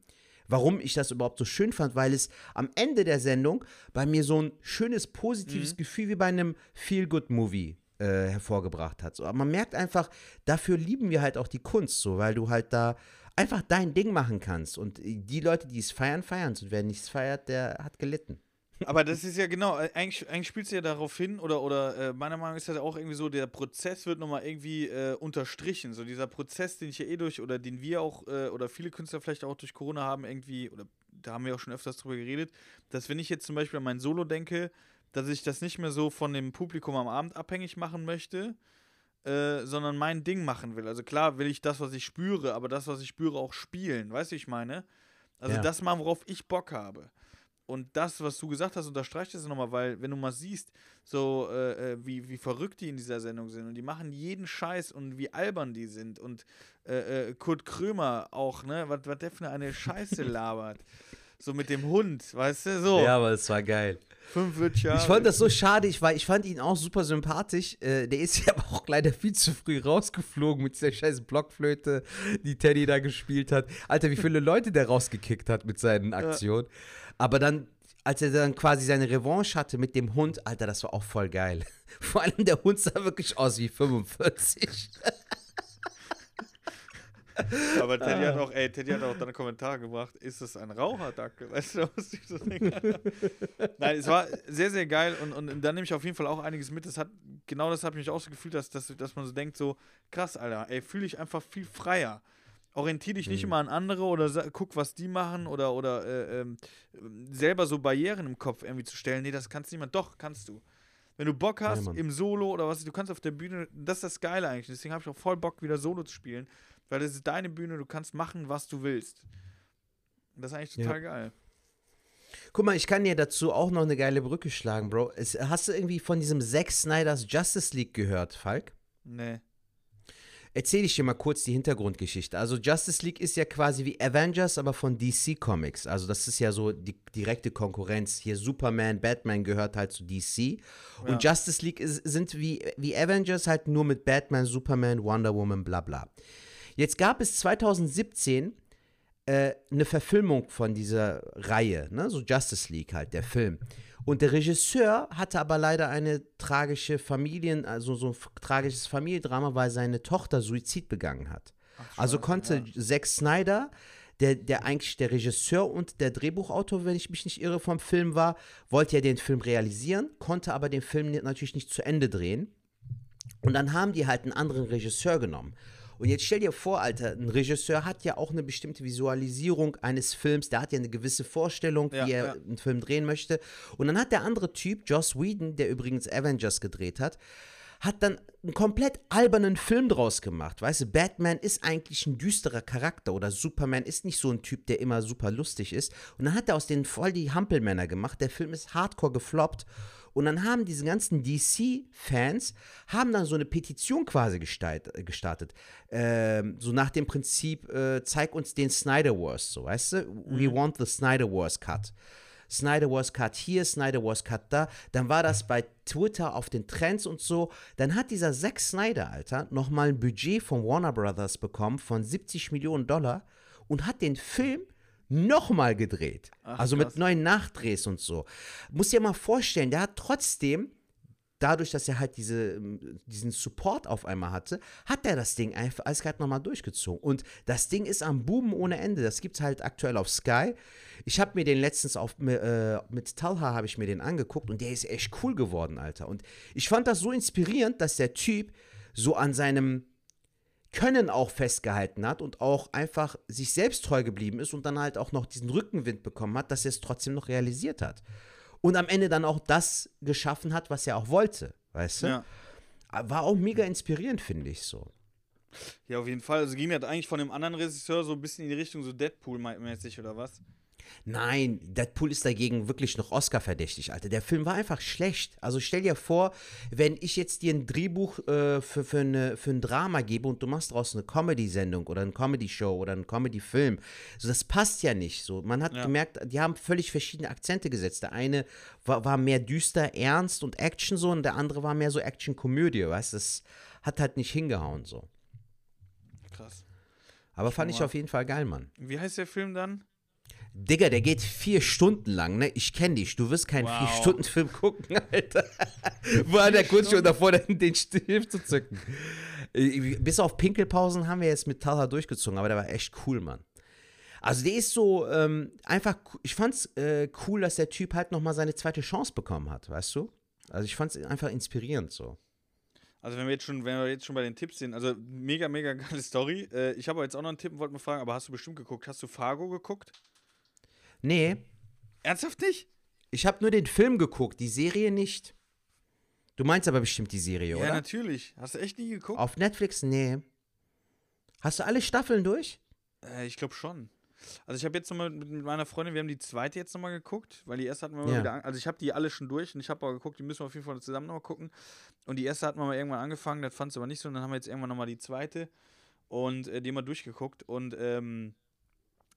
warum ich das überhaupt so schön fand, weil es am Ende der Sendung bei mir so ein schönes, positives Gefühl wie bei einem Feel-Good-Movie äh, hervorgebracht hat. So, aber man merkt einfach, dafür lieben wir halt auch die Kunst, so, weil du halt da einfach dein Ding machen kannst. Und die Leute, die es feiern, feiern es. Und wer nichts feiert, der hat gelitten. Aber das ist ja genau, äh, eigentlich, eigentlich spielst du ja darauf hin, oder, oder äh, meiner Meinung nach ist das auch irgendwie so, der Prozess wird nochmal irgendwie äh, unterstrichen. So dieser Prozess, den ich ja eh durch, oder den wir auch, äh, oder viele Künstler vielleicht auch durch Corona haben, irgendwie, oder da haben wir auch schon öfters drüber geredet, dass wenn ich jetzt zum Beispiel an mein Solo denke, dass ich das nicht mehr so von dem Publikum am Abend abhängig machen möchte, äh, sondern mein Ding machen will. Also klar will ich das, was ich spüre, aber das, was ich spüre, auch spielen. Weißt du, wie ich meine? Also Ja. das machen, worauf ich Bock habe. Und das, was du gesagt hast, unterstreicht das nochmal, weil wenn du mal siehst, so äh, äh, wie, wie verrückt die in dieser Sendung sind und die machen jeden Scheiß und wie albern die sind und äh, äh, Kurt Krömer auch, ne, was was der für eine Scheiße labert. So mit dem Hund, weißt du, so. Ja, aber es war geil. Fünf ja. Ich fand das so schade, ich, war, ich fand ihn auch super sympathisch. Äh, der ist ja aber auch leider viel zu früh rausgeflogen mit dieser scheiß Blockflöte, die Teddy da gespielt hat. Alter, wie viele Leute der rausgekickt hat mit seinen Aktionen. Aber dann, als er dann quasi seine Revanche hatte mit dem Hund, Alter, das war auch voll geil. Vor allem der Hund sah wirklich aus wie 45. Aber Teddy hat auch, ey, Teddy hat auch dann einen Kommentar gemacht, ist das ein Raucherdackel? Weißt du, musste ich so denken. Nein, es war sehr, sehr geil und, und da nehme ich auf jeden Fall auch einiges mit. Das hat, genau das habe ich mich auch so gefühlt, dass, dass, dass man so denkt, so, krass, Alter, ey, fühle ich einfach viel freier. Orientiere dich nicht Mhm. immer an andere oder guck, was die machen oder, oder äh, ähm, selber so Barrieren im Kopf irgendwie zu stellen. Nee, das kannst niemand. Doch, kannst du. Wenn du Bock hast, Mann. im Solo oder was, du kannst auf der Bühne, das ist das Geile eigentlich. Deswegen habe ich auch voll Bock, wieder Solo zu spielen. Weil das ist deine Bühne, du kannst machen, was du willst. Das ist eigentlich Ja. total geil. Guck mal, ich kann dir dazu auch noch eine geile Brücke schlagen, Bro. Es, hast du irgendwie von diesem Zack Snyders Justice League gehört, Falk? Nee. Erzähl ich dir mal kurz die Hintergrundgeschichte. Also Justice League ist ja quasi wie Avengers, aber von DC Comics. Also das ist ja so die direkte Konkurrenz. Hier Superman, Batman gehört halt zu DC. Und Justice League ist, sind wie, wie Avengers halt nur mit Batman, Superman, Wonder Woman, bla bla. Jetzt gab es 2017 äh, eine Verfilmung von dieser Reihe, ne? so Justice League halt, der Film. Und der Regisseur hatte aber leider eine tragische Familien, also so ein tragisches Familiendrama, weil seine Tochter Suizid begangen hat. also konnte Zack Snyder, der, der eigentlich der Regisseur und der Drehbuchautor, wenn ich mich nicht irre, vom Film war, wollte ja den Film realisieren, konnte aber den Film natürlich nicht zu Ende drehen. Und dann haben die halt einen anderen Regisseur genommen. Und jetzt stell dir vor, Alter, ein Regisseur hat ja auch eine bestimmte Visualisierung eines Films, der hat ja eine gewisse Vorstellung, Ja, wie er ja. einen Film drehen möchte. Und dann hat der andere Typ, Joss Whedon, der übrigens Avengers gedreht hat, hat dann einen komplett albernen Film draus gemacht. Weißt du, Batman ist eigentlich ein düsterer Charakter oder Superman ist nicht so ein Typ, der immer super lustig ist. Und dann hat er aus denen voll die Hampelmänner gemacht. Der Film ist hardcore gefloppt. Und dann haben diese ganzen DC-Fans haben dann so eine Petition quasi gestalt, äh, gestartet. Ähm, so nach dem Prinzip, äh, zeig uns den Snyder Wars, so, weißt du? We want the Snyder Wars Cut. Snyder Wars Cut hier, Snyder Wars Cut da. Dann war das bei Twitter auf den Trends und so. Dann hat dieser Zack Snyder, Alter, nochmal ein Budget von Warner Brothers bekommen von 70 Millionen Dollar und hat den Film nochmal gedreht. also krass. mit neuen Nachdrehs und so. Muss dir mal vorstellen, der hat trotzdem dadurch, dass er halt diese, ähm, diesen Support auf einmal hatte, hat er das Ding einfach eiskalt nochmal durchgezogen. Und das Ding ist am Buben ohne Ende. Das gibt es halt aktuell auf Sky. Ich habe mir den letztens auf, äh, mit Talha habe ich mir den angeguckt und der ist echt cool geworden, Alter. Und ich fand das so inspirierend, dass der Typ so an seinem Können auch festgehalten hat und auch einfach sich selbst treu geblieben ist und dann halt auch noch diesen Rückenwind bekommen hat, dass er es trotzdem noch realisiert hat. Und am Ende dann auch das geschaffen hat, was er auch wollte, weißt du? Ja. War auch mega inspirierend, finde ich so. ja, auf jeden Fall. Also ging das eigentlich von dem anderen Regisseur so ein bisschen in die Richtung so Deadpool-mäßig oder was? Nein, Deadpool ist dagegen wirklich noch Oscar-verdächtig, Alter. Der Film war einfach schlecht. Also stell dir vor, wenn ich jetzt dir ein Drehbuch äh, für, für, eine, für ein Drama gebe und du machst daraus eine Comedy-Sendung oder eine Comedy-Show oder einen Comedy-Film. So, das passt ja nicht so. Man hat Ja. gemerkt, die haben völlig verschiedene Akzente gesetzt. Der eine war, war mehr düster, ernst und Action so und der andere war mehr so Action-Komödie, weißt du? Das hat halt nicht hingehauen so. Krass. Aber fand ich auf jeden Fall geil, Mann. Wie heißt der Film dann? Digga, der geht vier Stunden lang, ne? Ich kenn dich. Du wirst keinen Wow. Vier-Stunden-Film gucken, Alter. War der kurz schon davor, den den Stift zu zücken. Äh, Bis auf Pinkelpausen haben wir jetzt mit Talha durchgezogen, aber der war echt cool, Mann. Also der ist so ähm, einfach, ich fand's äh, cool, dass der Typ halt nochmal seine zweite Chance bekommen hat, weißt du? Also ich fand's einfach inspirierend so. Also wenn wir jetzt schon, wenn wir jetzt schon bei den Tipps sind, also mega, mega geile Story. Äh, ich habe jetzt auch noch einen Tipp und wollte mal fragen, aber hast du bestimmt geguckt? Hast du Fargo geguckt? Nee, Ernsthaft nicht? ich habe nur den Film geguckt, die Serie nicht. Du meinst aber bestimmt die Serie, Ja, oder? natürlich. Hast du echt nie geguckt? Auf Netflix? Nee. Hast du alle Staffeln durch? Äh, ich glaube schon. Also ich habe jetzt nochmal mit, mit meiner Freundin, wir haben die zweite jetzt nochmal geguckt, weil die erste hatten wir mal Ja. wieder, an, also ich habe die alle schon durch und ich habe aber geguckt, die müssen wir auf jeden Fall zusammen nochmal gucken. Und die erste hatten wir mal irgendwann angefangen, das fand sie aber nicht so und dann haben wir jetzt irgendwann nochmal die zweite und äh, die mal durchgeguckt und ähm,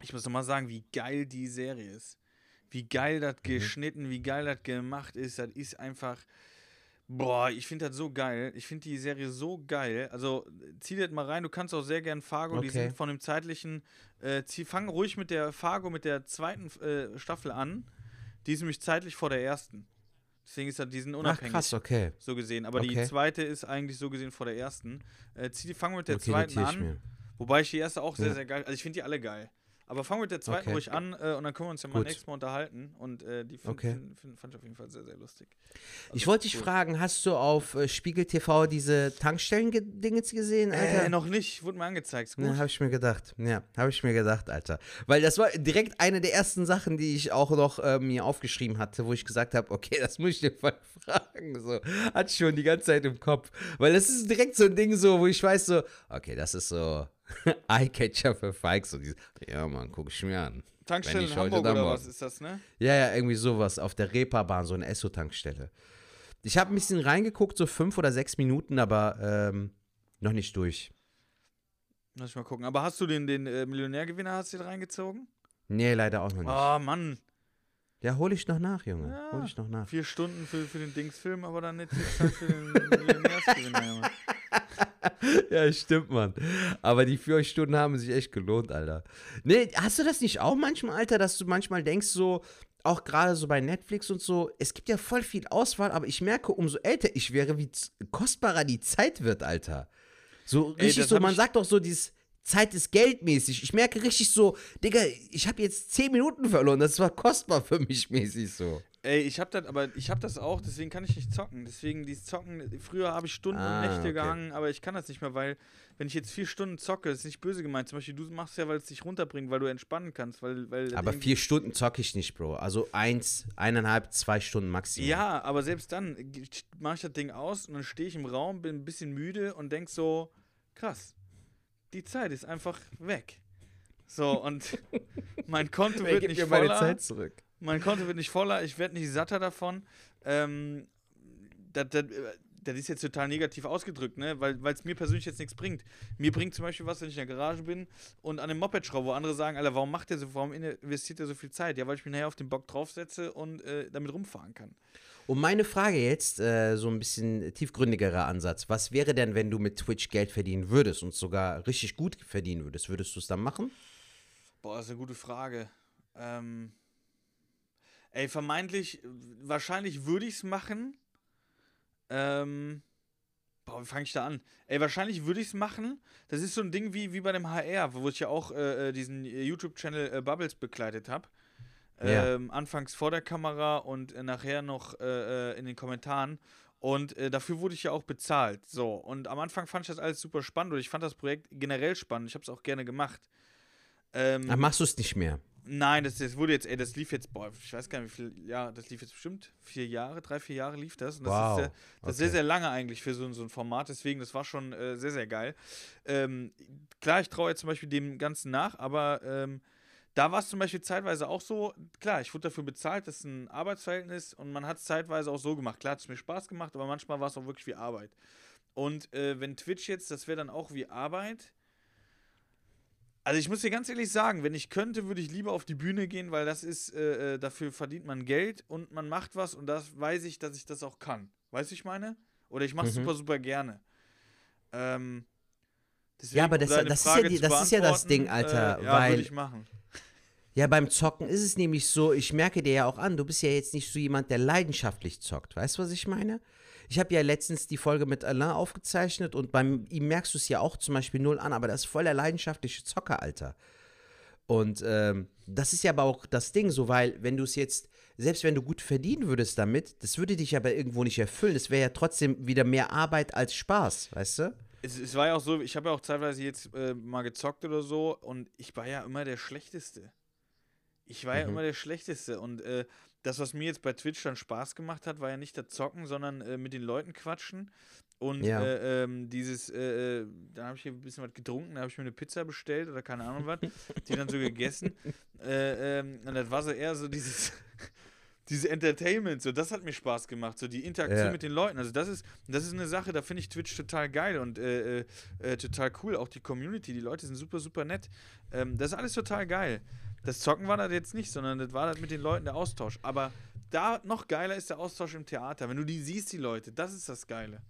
ich muss nochmal sagen, wie geil die Serie ist. Wie geil das Mhm. geschnitten, wie geil das gemacht ist. Das ist einfach. Boah, ich finde das so geil. Ich finde die Serie so geil. Also zieh dir das mal rein. Du kannst auch sehr gern Fargo. Die Okay. sind von dem zeitlichen. Äh, zieh, fang ruhig mit der Fargo, mit der zweiten äh, Staffel an. Die ist nämlich zeitlich vor der ersten. Deswegen ist das, die sind Ach, unabhängig krass, okay. so gesehen. Aber die Okay. zweite ist eigentlich so gesehen vor der ersten. Äh, zieh, fang mit der okay, zweiten an. mir. Wobei ich die erste auch sehr, Ja. sehr geil. Also ich finde die alle geil. Aber fangen wir mit der zweiten Okay. ruhig an äh, und dann können wir uns ja mal Gut. nächstes Mal unterhalten. Und äh, die find, Okay. find, find, fand ich auf jeden Fall sehr, sehr lustig. Ich Also, wollte dich cool. fragen, hast du auf äh, Spiegel TV diese Tankstellen-Dingens gesehen, Alter? Äh, noch nicht. Wurde mir angezeigt. Gut. Ja, habe ich mir gedacht. Ja, habe ich mir gedacht, Alter. Weil das war direkt eine der ersten Sachen, die ich auch noch äh, mir aufgeschrieben hatte, wo ich gesagt habe, okay, das muss ich dir voll fragen. So, hatte ich schon die ganze Zeit im Kopf. Weil das ist direkt so ein Ding, so, wo ich weiß, so, okay, das ist so Eyecatcher für Fikes. So dieses, ja, Mann, guck ich mir an. Tankstelle in Hamburg oder morgen. was ist das, ne? Ja, ja, irgendwie sowas auf der Reeperbahn, so eine Esso-Tankstelle. Ich habe ein bisschen reingeguckt, so fünf oder sechs Minuten, aber ähm, noch nicht durch. Lass ich mal gucken. Aber hast du den, den äh, Millionärgewinner hast du reingezogen? Nee, leider auch noch nicht. Ah, Mann. Ja, hol ich noch nach, Junge. Ja. Hol ich noch nach. Vier Stunden für, für den Dingsfilm, aber dann Zeit für den Millionärsgewinner. Junge. Ja, stimmt, Mann. Aber die vier Stunden haben sich echt gelohnt, Alter. Nee, hast du das nicht auch manchmal, Alter, dass du manchmal denkst, so, auch gerade so bei Netflix und so, es gibt ja voll viel Auswahl, aber ich merke, umso älter ich wäre, wie kostbarer die Zeit wird, Alter. So Ey, richtig das so, man sagt doch so dieses Zeit ist geldmäßig. Ich merke richtig so, Digga, ich habe jetzt zehn Minuten verloren, das war kostbar für mich mäßig so. Ey, ich hab das, aber ich hab das auch, deswegen kann ich nicht zocken. Deswegen dieses Zocken, früher habe ich Stunden Ah, und Nächte okay. gehangen, aber ich kann das nicht mehr, weil wenn ich jetzt vier Stunden zocke, ist nicht böse gemeint. Zum Beispiel, du machst ja, weil es dich runterbringt, weil du entspannen kannst, weil, weil Aber vier Stunden zocke ich nicht, Bro. Also eins, eineinhalb, zwei Stunden maximal. Ja, aber selbst dann mache ich das Ding aus und dann stehe ich im Raum, bin ein bisschen müde und denk so, krass, die Zeit ist einfach weg. So, und mein Konto wird nicht mir meine voller. Zeit zurück? Mein Konto wird nicht voller, ich werde nicht satter davon. Ähm, das, das, das ist jetzt total negativ ausgedrückt, ne? Weil es mir persönlich jetzt nichts bringt. Mir bringt zum Beispiel was, wenn ich in der Garage bin und an dem Moped schraube, wo andere sagen, Alter, warum macht der so, warum investiert er so viel Zeit? Ja, weil ich mich nachher auf den Bock draufsetze und äh, damit rumfahren kann. Und meine Frage jetzt, äh, so ein bisschen tiefgründigerer Ansatz. Was wäre denn, wenn du mit Twitch Geld verdienen würdest und sogar richtig gut verdienen würdest? Würdest du es dann machen? Boah, das ist eine gute Frage. Ähm, ey, vermeintlich, wahrscheinlich würde ich es machen. Ähm, boah, wie fange ich da an? Ey, wahrscheinlich würde ich es machen. Das ist so ein Ding wie, wie bei dem HR, wo ich ja auch äh, äh, diesen YouTube-Channel äh, Bubbles begleitet habe. Ja. Ähm, anfangs vor der Kamera und äh, nachher noch äh, äh, in den Kommentaren. Und äh, dafür wurde ich ja auch bezahlt. So, und am Anfang fand ich das alles super spannend und ich fand das Projekt generell spannend. Ich habe es auch gerne gemacht. Ähm, Dann machst du es nicht mehr. Nein, das, das wurde jetzt, ey, das lief jetzt, boah, ich weiß gar nicht, wie viel, ja, das lief jetzt bestimmt vier Jahre, drei, vier Jahre lief das. Und das Wow, ist, sehr, das ist sehr, okay. sehr lange eigentlich für so, so ein Format, deswegen, das war schon äh, sehr, sehr geil. Ähm, klar, ich traue jetzt zum Beispiel dem Ganzen nach, aber ähm, da war es zum Beispiel zeitweise auch so, klar, ich wurde dafür bezahlt, das ist ein Arbeitsverhältnis und man hat es zeitweise auch so gemacht. Klar, hat es mir Spaß gemacht, aber manchmal war es auch wirklich wie Arbeit. Und äh, wenn Twitch jetzt, das wäre dann auch wie Arbeit, also ich muss dir ganz ehrlich sagen, wenn ich könnte, würde ich lieber auf die Bühne gehen, weil das ist, äh, äh, dafür verdient man Geld und man macht was und das weiß ich, dass ich das auch kann. Weißt du, ich meine? Oder ich mache es Mhm. super, super gerne. Ähm, deswegen, Ja, aber um das- deine das ist ja die- das ist ja das Ding, Alter, Äh, ja, weil- ich machen. Ja, beim Zocken ist es nämlich so, ich merke dir ja auch an, du bist ja jetzt nicht so jemand, der leidenschaftlich zockt. Weißt du, was ich meine? Ich habe ja letztens die Folge mit Alain aufgezeichnet und bei ihm merkst du es ja auch zum Beispiel null an, aber das ist voll der leidenschaftliche Zocker, Alter. Und ähm, das ist ja aber auch das Ding so, weil wenn du es jetzt, selbst wenn du gut verdienen würdest damit, das würde dich aber irgendwo nicht erfüllen. Es wäre ja trotzdem wieder mehr Arbeit als Spaß, weißt du? Es, es war ja auch so, ich habe ja auch teilweise jetzt äh, mal gezockt oder so und ich war ja immer der Schlechteste. Ich war ja Mhm. immer der Schlechteste und äh, das, was mir jetzt bei Twitch dann Spaß gemacht hat, war ja nicht das Zocken, sondern äh, mit den Leuten quatschen. Und Ja. äh, ähm, dieses, äh, äh, da habe ich hier ein bisschen was getrunken, da habe ich mir eine Pizza bestellt oder keine Ahnung was, die dann so gegessen. Äh, ähm, und das war so eher so dieses, diese Entertainment, so das hat mir Spaß gemacht, so die Interaktion Ja. mit den Leuten. Also das ist, das ist eine Sache, da finde ich Twitch total geil und äh, äh, total cool. Auch die Community, die Leute sind super, super nett. Ähm, das ist alles total geil. Das Zocken war das jetzt nicht, sondern das war das mit den Leuten der Austausch. Aber da noch geiler ist der Austausch im Theater. Wenn du die siehst, die Leute, das ist das Geile.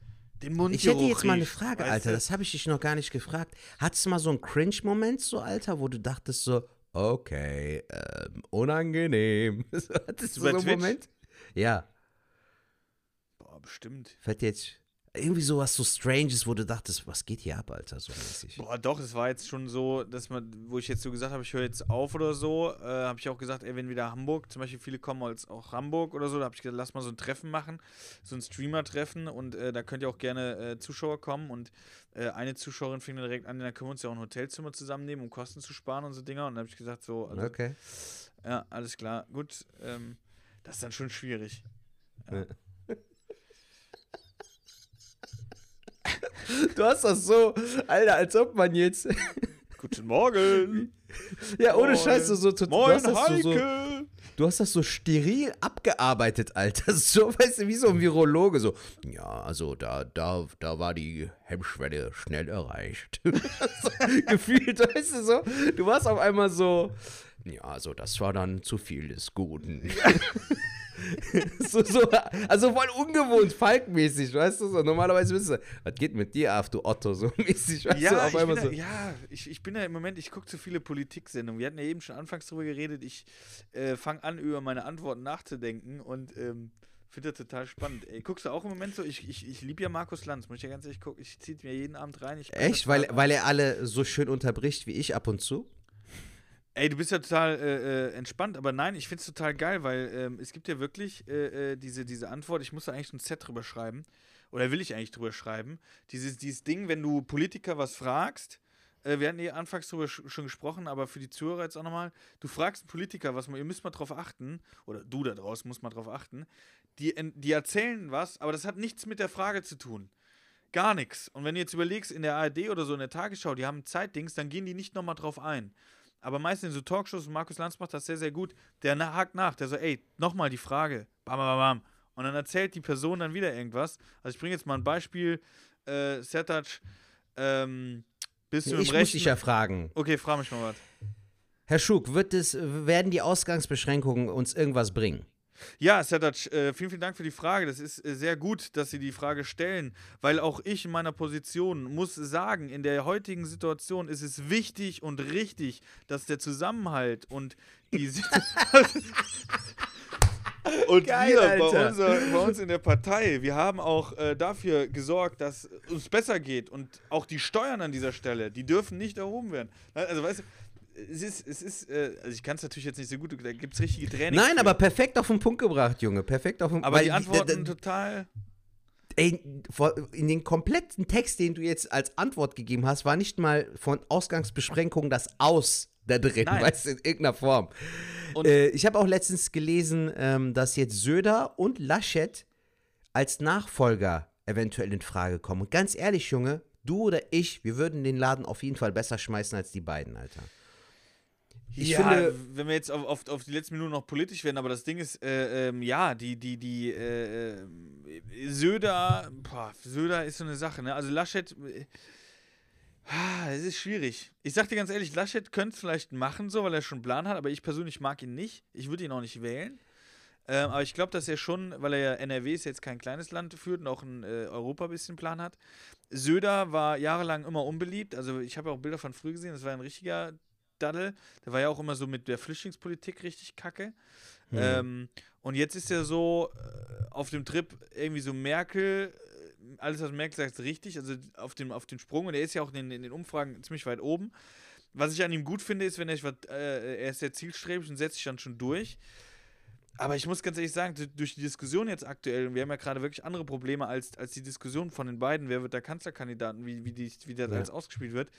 Den Mund Ich hätte jetzt mal eine Frage, Alter. Das habe ich dich noch gar nicht gefragt. Hattest du mal so einen Cringe-Moment, so, Alter, wo du dachtest so, okay, ähm, unangenehm. Hattest du so einen Twitch? Moment? Ja. Boah, bestimmt. Fällt jetzt irgendwie sowas so Stranges, wo du dachtest, was geht hier ab, Alter, so mäßig. Boah, doch, es war jetzt schon so, dass man, wo ich jetzt so gesagt habe, ich höre jetzt auf oder so, äh, habe ich auch gesagt, ey, wenn wieder Hamburg, zum Beispiel viele kommen als auch Hamburg oder so, da habe ich gesagt, lass mal so ein Treffen machen, so ein Streamer-Treffen und äh, da könnt ihr auch gerne äh, Zuschauer kommen und äh, eine Zuschauerin fing dann direkt an, dann können wir uns ja auch ein Hotelzimmer zusammennehmen, um Kosten zu sparen und so Dinger und dann habe ich gesagt, so, also, Okay. ja, alles klar, gut, ähm, das ist dann schon schwierig. Du hast das so, Alter, als ob man jetzt. Guten Morgen! ja, ohne Moin. Scheiße, so total. Du Moin, hast, das so, so, Heike! du hast das so steril abgearbeitet, Alter. So, weißt du, wie so ein Virologe. So, ja, also da, da, da war die Hemmschwelle schnell erreicht. so, gefühlt, weißt du so. Du warst auf einmal so. Ja, also das war dann zu viel des Guten. so, so, also voll ungewohnt, falkmäßig, weißt du so. Normalerweise bist du, was geht mit dir ab, du Otto, so mäßig, weißt du, Ja, auf ich einmal da, so. ja ich, ich bin da im Moment, ich gucke zu viele Politik-Sendungen. Wir hatten ja eben schon anfangs drüber geredet. Ich äh, fange an, über meine Antworten nachzudenken und ähm, finde das total spannend. Ey, guckst du auch im Moment so? Ich, ich, ich liebe ja Markus Lanz, muss ich ja ganz ehrlich gucken. Ich ziehe mir jeden Abend rein. Echt? Weil, weil er alle so schön unterbricht wie ich ab und zu? Ey, du bist ja total äh, äh, entspannt, aber nein, ich finde es total geil, weil ähm, es gibt ja wirklich äh, äh, diese, diese Antwort, ich muss da eigentlich ein Set drüber schreiben, oder will ich eigentlich drüber schreiben, dieses, dieses Ding, wenn du Politiker was fragst, äh, wir hatten eh anfangs drüber sch schon gesprochen, aber für die Zuhörer jetzt auch nochmal, du fragst einen Politiker was, ihr müsst mal drauf achten, oder du da draußen musst mal drauf achten, die, die erzählen was, aber das hat nichts mit der Frage zu tun. Gar nichts. Und wenn du jetzt überlegst, in der ARD oder so in der Tagesschau, die haben Zeitdings, dann gehen die nicht nochmal drauf ein. Aber meistens in so Talkshows, Markus Lanz macht das sehr, sehr gut, der hakt nach, der so, ey, nochmal die Frage, bam, bam, bam, bam. Und dann erzählt die Person dann wieder irgendwas. Also ich bringe jetzt mal ein Beispiel, äh, Sertac, ähm, bist du Ich im muss Rechten? dich ja fragen. Okay, frag mich mal was. Herr Schug, wird es, werden die Ausgangsbeschränkungen uns irgendwas bringen? Ja, Sertac, äh, vielen, vielen Dank für die Frage. Das ist äh, sehr gut, dass Sie die Frage stellen, weil auch ich in meiner Position muss sagen, in der heutigen Situation ist es wichtig und richtig, dass der Zusammenhalt und die Situation. Und Geil, wir bei, unser, bei uns in der Partei, wir haben auch äh, dafür gesorgt, dass es uns besser geht. Und auch die Steuern an dieser Stelle, die dürfen nicht erhoben werden. Also, weißt du, es ist, es ist äh, also ich kann es natürlich jetzt nicht so gut, da gibt es richtige Trainings. Nein, für. aber perfekt auf den Punkt gebracht, Junge. Perfekt auf den Aber weil die Antworten d- d- total. Ey, in den kompletten Text, den du jetzt als Antwort gegeben hast, war nicht mal von Ausgangsbeschränkungen das Aus da drin, Nein. weißt du, in irgendeiner Form. Äh, ich habe auch letztens gelesen, ähm, dass jetzt Söder und Laschet als Nachfolger eventuell in Frage kommen. Und ganz ehrlich, Junge, du oder ich, wir würden den Laden auf jeden Fall besser schmeißen als die beiden, Alter. Ich ja, finde- wenn wir jetzt auf, auf, auf die letzten Minuten noch politisch werden, aber das Ding ist, äh, ähm, ja, die, die, die, äh, äh, Söder, boah, Söder ist so eine Sache, ne? Also Laschet, äh, ah, es ist schwierig. Ich sag dir ganz ehrlich, Laschet könnte es vielleicht machen, so, weil er schon einen Plan hat, aber ich persönlich mag ihn nicht. Ich würde ihn auch nicht wählen. Ähm, aber ich glaube, dass er schon, weil er ja NRW ist jetzt kein kleines Land führt und auch in äh, Europa ein bisschen Plan hat. Söder war jahrelang immer unbeliebt. Also ich habe ja auch Bilder von früh gesehen, das war ein richtiger Daddel. Der war ja auch immer so mit der Flüchtlingspolitik richtig kacke. Hm. Ähm, und jetzt ist er so äh, auf dem Trip irgendwie so Merkel, äh, alles was Merkel sagt, ist richtig, also auf dem, auf den Sprung und er ist ja auch in, in den Umfragen ziemlich weit oben. Was ich an ihm gut finde, ist, wenn er, äh, er ist sehr zielstrebig und setzt sich dann schon durch. Aber ich muss ganz ehrlich sagen, durch die Diskussion jetzt aktuell, und wir haben ja gerade wirklich andere Probleme als, als die Diskussion von den beiden, wer wird der Kanzlerkandidaten, wie, wie, die, wie das Ja. alles ausgespielt wird,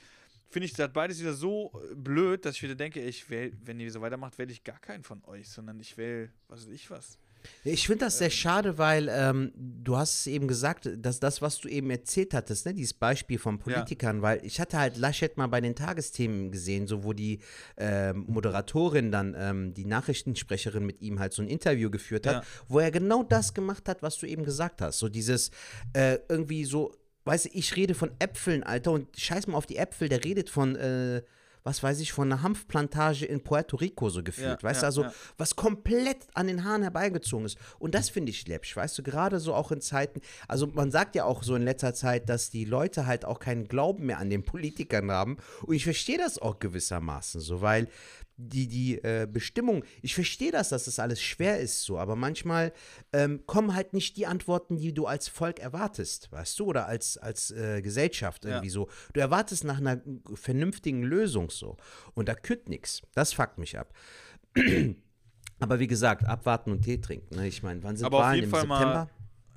finde ich das beides wieder so äh, blöd, dass ich wieder denke, ich wähl, wenn ihr so weitermacht, wähle ich gar keinen von euch, sondern ich wähle, was weiß ich was. Ich finde das sehr schade, weil ähm, du hast es eben gesagt, dass das, was du eben erzählt hattest, ne, dieses Beispiel von Politikern, weil ich hatte halt Laschet mal bei den Tagesthemen gesehen, so wo die ähm, Moderatorin dann, ähm, die Nachrichtensprecherin mit ihm halt so ein Interview geführt hat, Ja. wo er genau das gemacht hat, was du eben gesagt hast. So dieses äh, irgendwie so, weißt du, ich rede von Äpfeln, Alter, und scheiß mal auf die Äpfel, der redet von, äh, was weiß ich, von einer Hanfplantage in Puerto Rico so gefühlt, Ja, weißt du, ja, also ja. was komplett an den Haaren herbeigezogen ist. Und das finde ich läppisch, weißt du, gerade so auch in Zeiten, also man sagt ja auch so in letzter Zeit, dass die Leute halt auch keinen Glauben mehr an den Politikern haben. Und ich verstehe das auch gewissermaßen so, weil die, die äh, Bestimmung, ich verstehe das, dass das alles schwer ist so, aber manchmal ähm, kommen halt nicht die Antworten, die du als Volk erwartest, weißt du, oder als, als äh, Gesellschaft irgendwie so. Du erwartest nach einer vernünftigen Lösung so. Und da kütt nix. Das fuckt mich ab. Aber wie gesagt, abwarten und Tee trinken. Ne? Ich meine, wann sind Aber auf Wahlen jeden im Fall mal- September?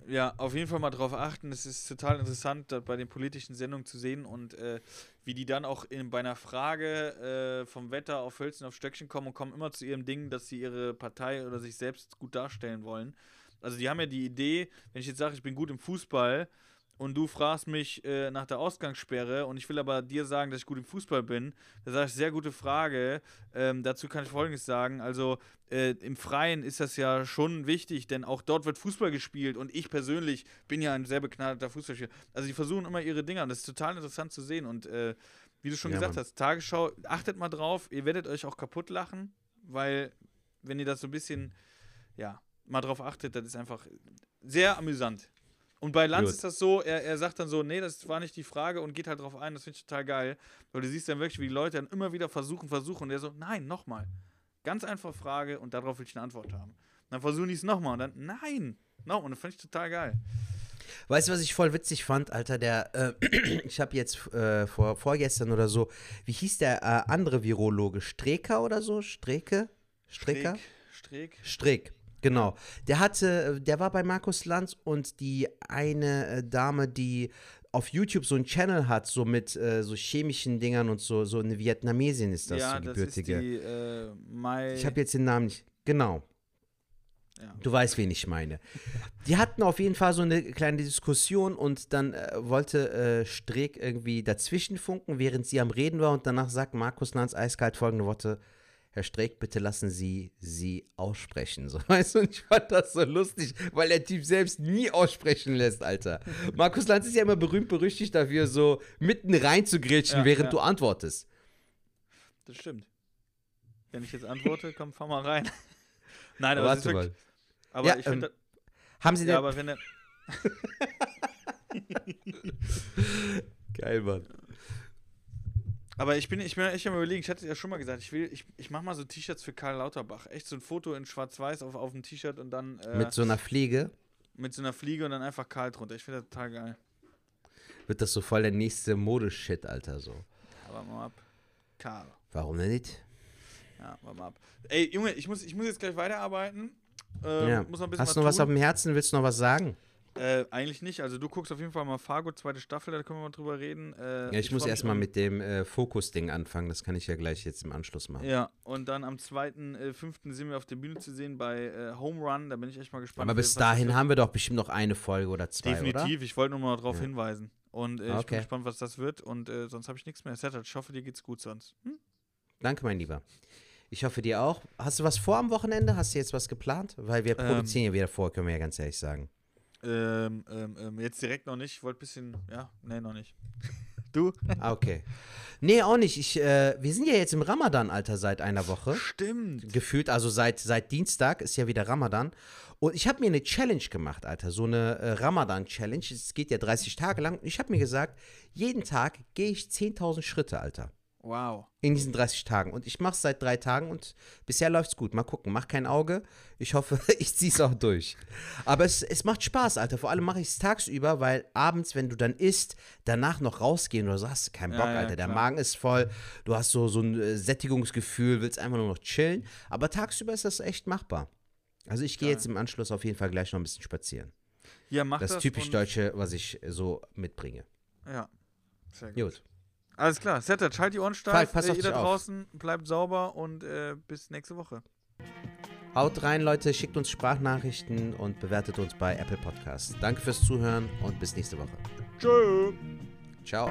Ja, auf jeden Fall mal drauf achten. Es ist total interessant, da bei den politischen Sendungen zu sehen und äh, wie die dann auch in, bei einer Frage äh, vom Wetter auf Hölzchen auf Stöckchen kommen und kommen immer zu ihrem Ding, dass sie ihre Partei oder sich selbst gut darstellen wollen. Also die haben ja die Idee, wenn ich jetzt sage, ich bin gut im Fußball und du fragst mich äh, nach der Ausgangssperre und ich will aber dir sagen, dass ich gut im Fußball bin, da sage ich, sehr gute Frage. Ähm, dazu kann ich Folgendes sagen. Also äh, im Freien ist das ja schon wichtig, denn auch dort wird Fußball gespielt und ich persönlich bin ja ein sehr begnadeter Fußballspieler. Also die versuchen immer ihre Dinger und das ist total interessant zu sehen und äh, wie du schon Ja, gesagt Mann. hast, Tagesschau, achtet mal drauf, ihr werdet euch auch kaputt lachen, weil wenn ihr das so ein bisschen, ja, mal drauf achtet, das ist einfach sehr amüsant. Und bei Lanz Gut. ist das so, er, er sagt dann so, nee, das war nicht die Frage und geht halt drauf ein, das finde ich total geil, weil du siehst dann wirklich, wie die Leute dann immer wieder versuchen, versuchen und er so, nein, nochmal. Ganz einfache Frage und darauf will ich eine Antwort haben. Dann versuchen die es nochmal und dann, nein, no, und das fand ich total geil. Weißt du, was ich voll witzig fand, Alter? Der, äh, ich habe jetzt äh, vor, vorgestern oder so, wie hieß der äh, andere Virologe? Streker oder so? Streke? Streker? Streeck. Strick, genau. Der hatte, der war bei Markus Lanz und die eine äh, Dame, die auf YouTube so einen Channel hat, so mit äh, so chemischen Dingern und so, so eine Vietnamesin ist das, ja, so das ist gebürtige. die äh, Mai. ich habe jetzt den Namen nicht. Genau. Ja. Du weißt, wen ich meine. Die hatten auf jeden Fall so eine kleine Diskussion und dann äh, wollte äh, Streeck irgendwie dazwischen funken, während sie am Reden war und danach sagt Markus Lanz eiskalt folgende Worte. Herr Streeck, bitte lassen Sie sie aussprechen. So, weißt du, und ich fand das so lustig, weil der Typ selbst nie aussprechen lässt, Alter. Markus Lanz ist ja immer berühmt berüchtigt dafür, so mitten rein zu grätschen, Ja, während ja. du antwortest. Das stimmt. Wenn ich jetzt antworte, komm, fahr mal rein. Nein, aber Warte wirklich, mal. aber Ja, ich finde, ähm, Haben Sie ja, denn. aber wenn er, Geil, Mann. Aber ich bin, ich bin echt am überlegen, ich hatte ja schon mal gesagt, ich will, ich, ich mach mal so T-Shirts für Karl Lauterbach. Echt so ein Foto in schwarz-weiß auf, auf dem T-Shirt und dann äh, Mit so einer Fliege mit so einer Fliege und dann einfach Karl drunter. Ich finde das total geil. wird das so voll der nächste Modeshit, Alter, so. Ja, warte mal ab. Karl. Warum denn nicht? Ja, warte mal ab. Ey, Junge, ich muss, ich muss jetzt gleich weiterarbeiten. Ähm, ja. Muss noch ein bisschen Hast du noch was tun. auf dem Herzen? Willst du noch was sagen? Äh, eigentlich nicht. Also du guckst auf jeden Fall mal Fargo, zweite Staffel, da können wir mal drüber reden. Äh, Ja, ich, muss freu mich erstmal mit dem äh, Fokus-Ding anfangen. Das kann ich ja gleich jetzt im Anschluss machen. Ja, und dann am 2.5. sind wir auf der Bühne zu sehen bei äh, Home Run. Da bin ich echt mal gespannt. Aber bis dahin haben wir doch bestimmt noch eine Folge oder zwei, Definitiv, oder? ich wollte nur mal darauf Ja. hinweisen. Und äh, ich Okay. bin gespannt, was das wird. Und äh, sonst habe ich nichts mehr. Ich hoffe, dir geht's gut sonst. Hm? Danke, mein Lieber. Ich hoffe dir auch. Hast du was vor am Wochenende? Hast du jetzt was geplant? Weil wir Ähm. produzieren ja wieder vor, können wir ja ganz ehrlich sagen. Ähm, ähm, ähm, jetzt direkt noch nicht. Ich wollte ein bisschen. Ja, nee, noch nicht. du? Ah, okay. Nee, auch nicht. Ich, äh, wir sind ja jetzt im Ramadan, Alter, seit einer Woche. Stimmt. gefühlt, also seit, seit Dienstag ist ja wieder Ramadan. Und ich habe mir eine Challenge gemacht, Alter, so eine äh, Ramadan-Challenge. Es geht ja 30 Tage lang. Ich habe mir gesagt, jeden Tag gehe ich 10.000 Schritte, Alter. Wow. In diesen 30 Tagen. Und ich mache es seit drei Tagen und bisher läuft's gut. Mal gucken, mach kein Auge. Ich hoffe, ich zieh's auch durch. Aber es, es macht Spaß, Alter. Vor allem mache ich es tagsüber, weil abends, wenn du dann isst, danach noch rausgehen oder so, hast du keinen Ja, Bock, ja, Alter. Der klar. Magen ist voll, du hast so, so ein äh, Sättigungsgefühl, willst einfach nur noch chillen. Aber tagsüber ist das echt machbar. Also ich gehe jetzt im Anschluss auf jeden Fall gleich noch ein bisschen spazieren. Ja, mach Das das. typisch Deutsche, was ich so mitbringe. Ja. Sehr gut. Gut. Alles klar. Setat, schalt die Ohren steif. Falk, pass äh, auf ihr dich da auf. draußen bleibt sauber und äh, bis nächste Woche. Haut rein, Leute, schickt uns Sprachnachrichten und bewertet uns bei Apple Podcasts. Danke fürs Zuhören und bis nächste Woche. Tschö. Ciao.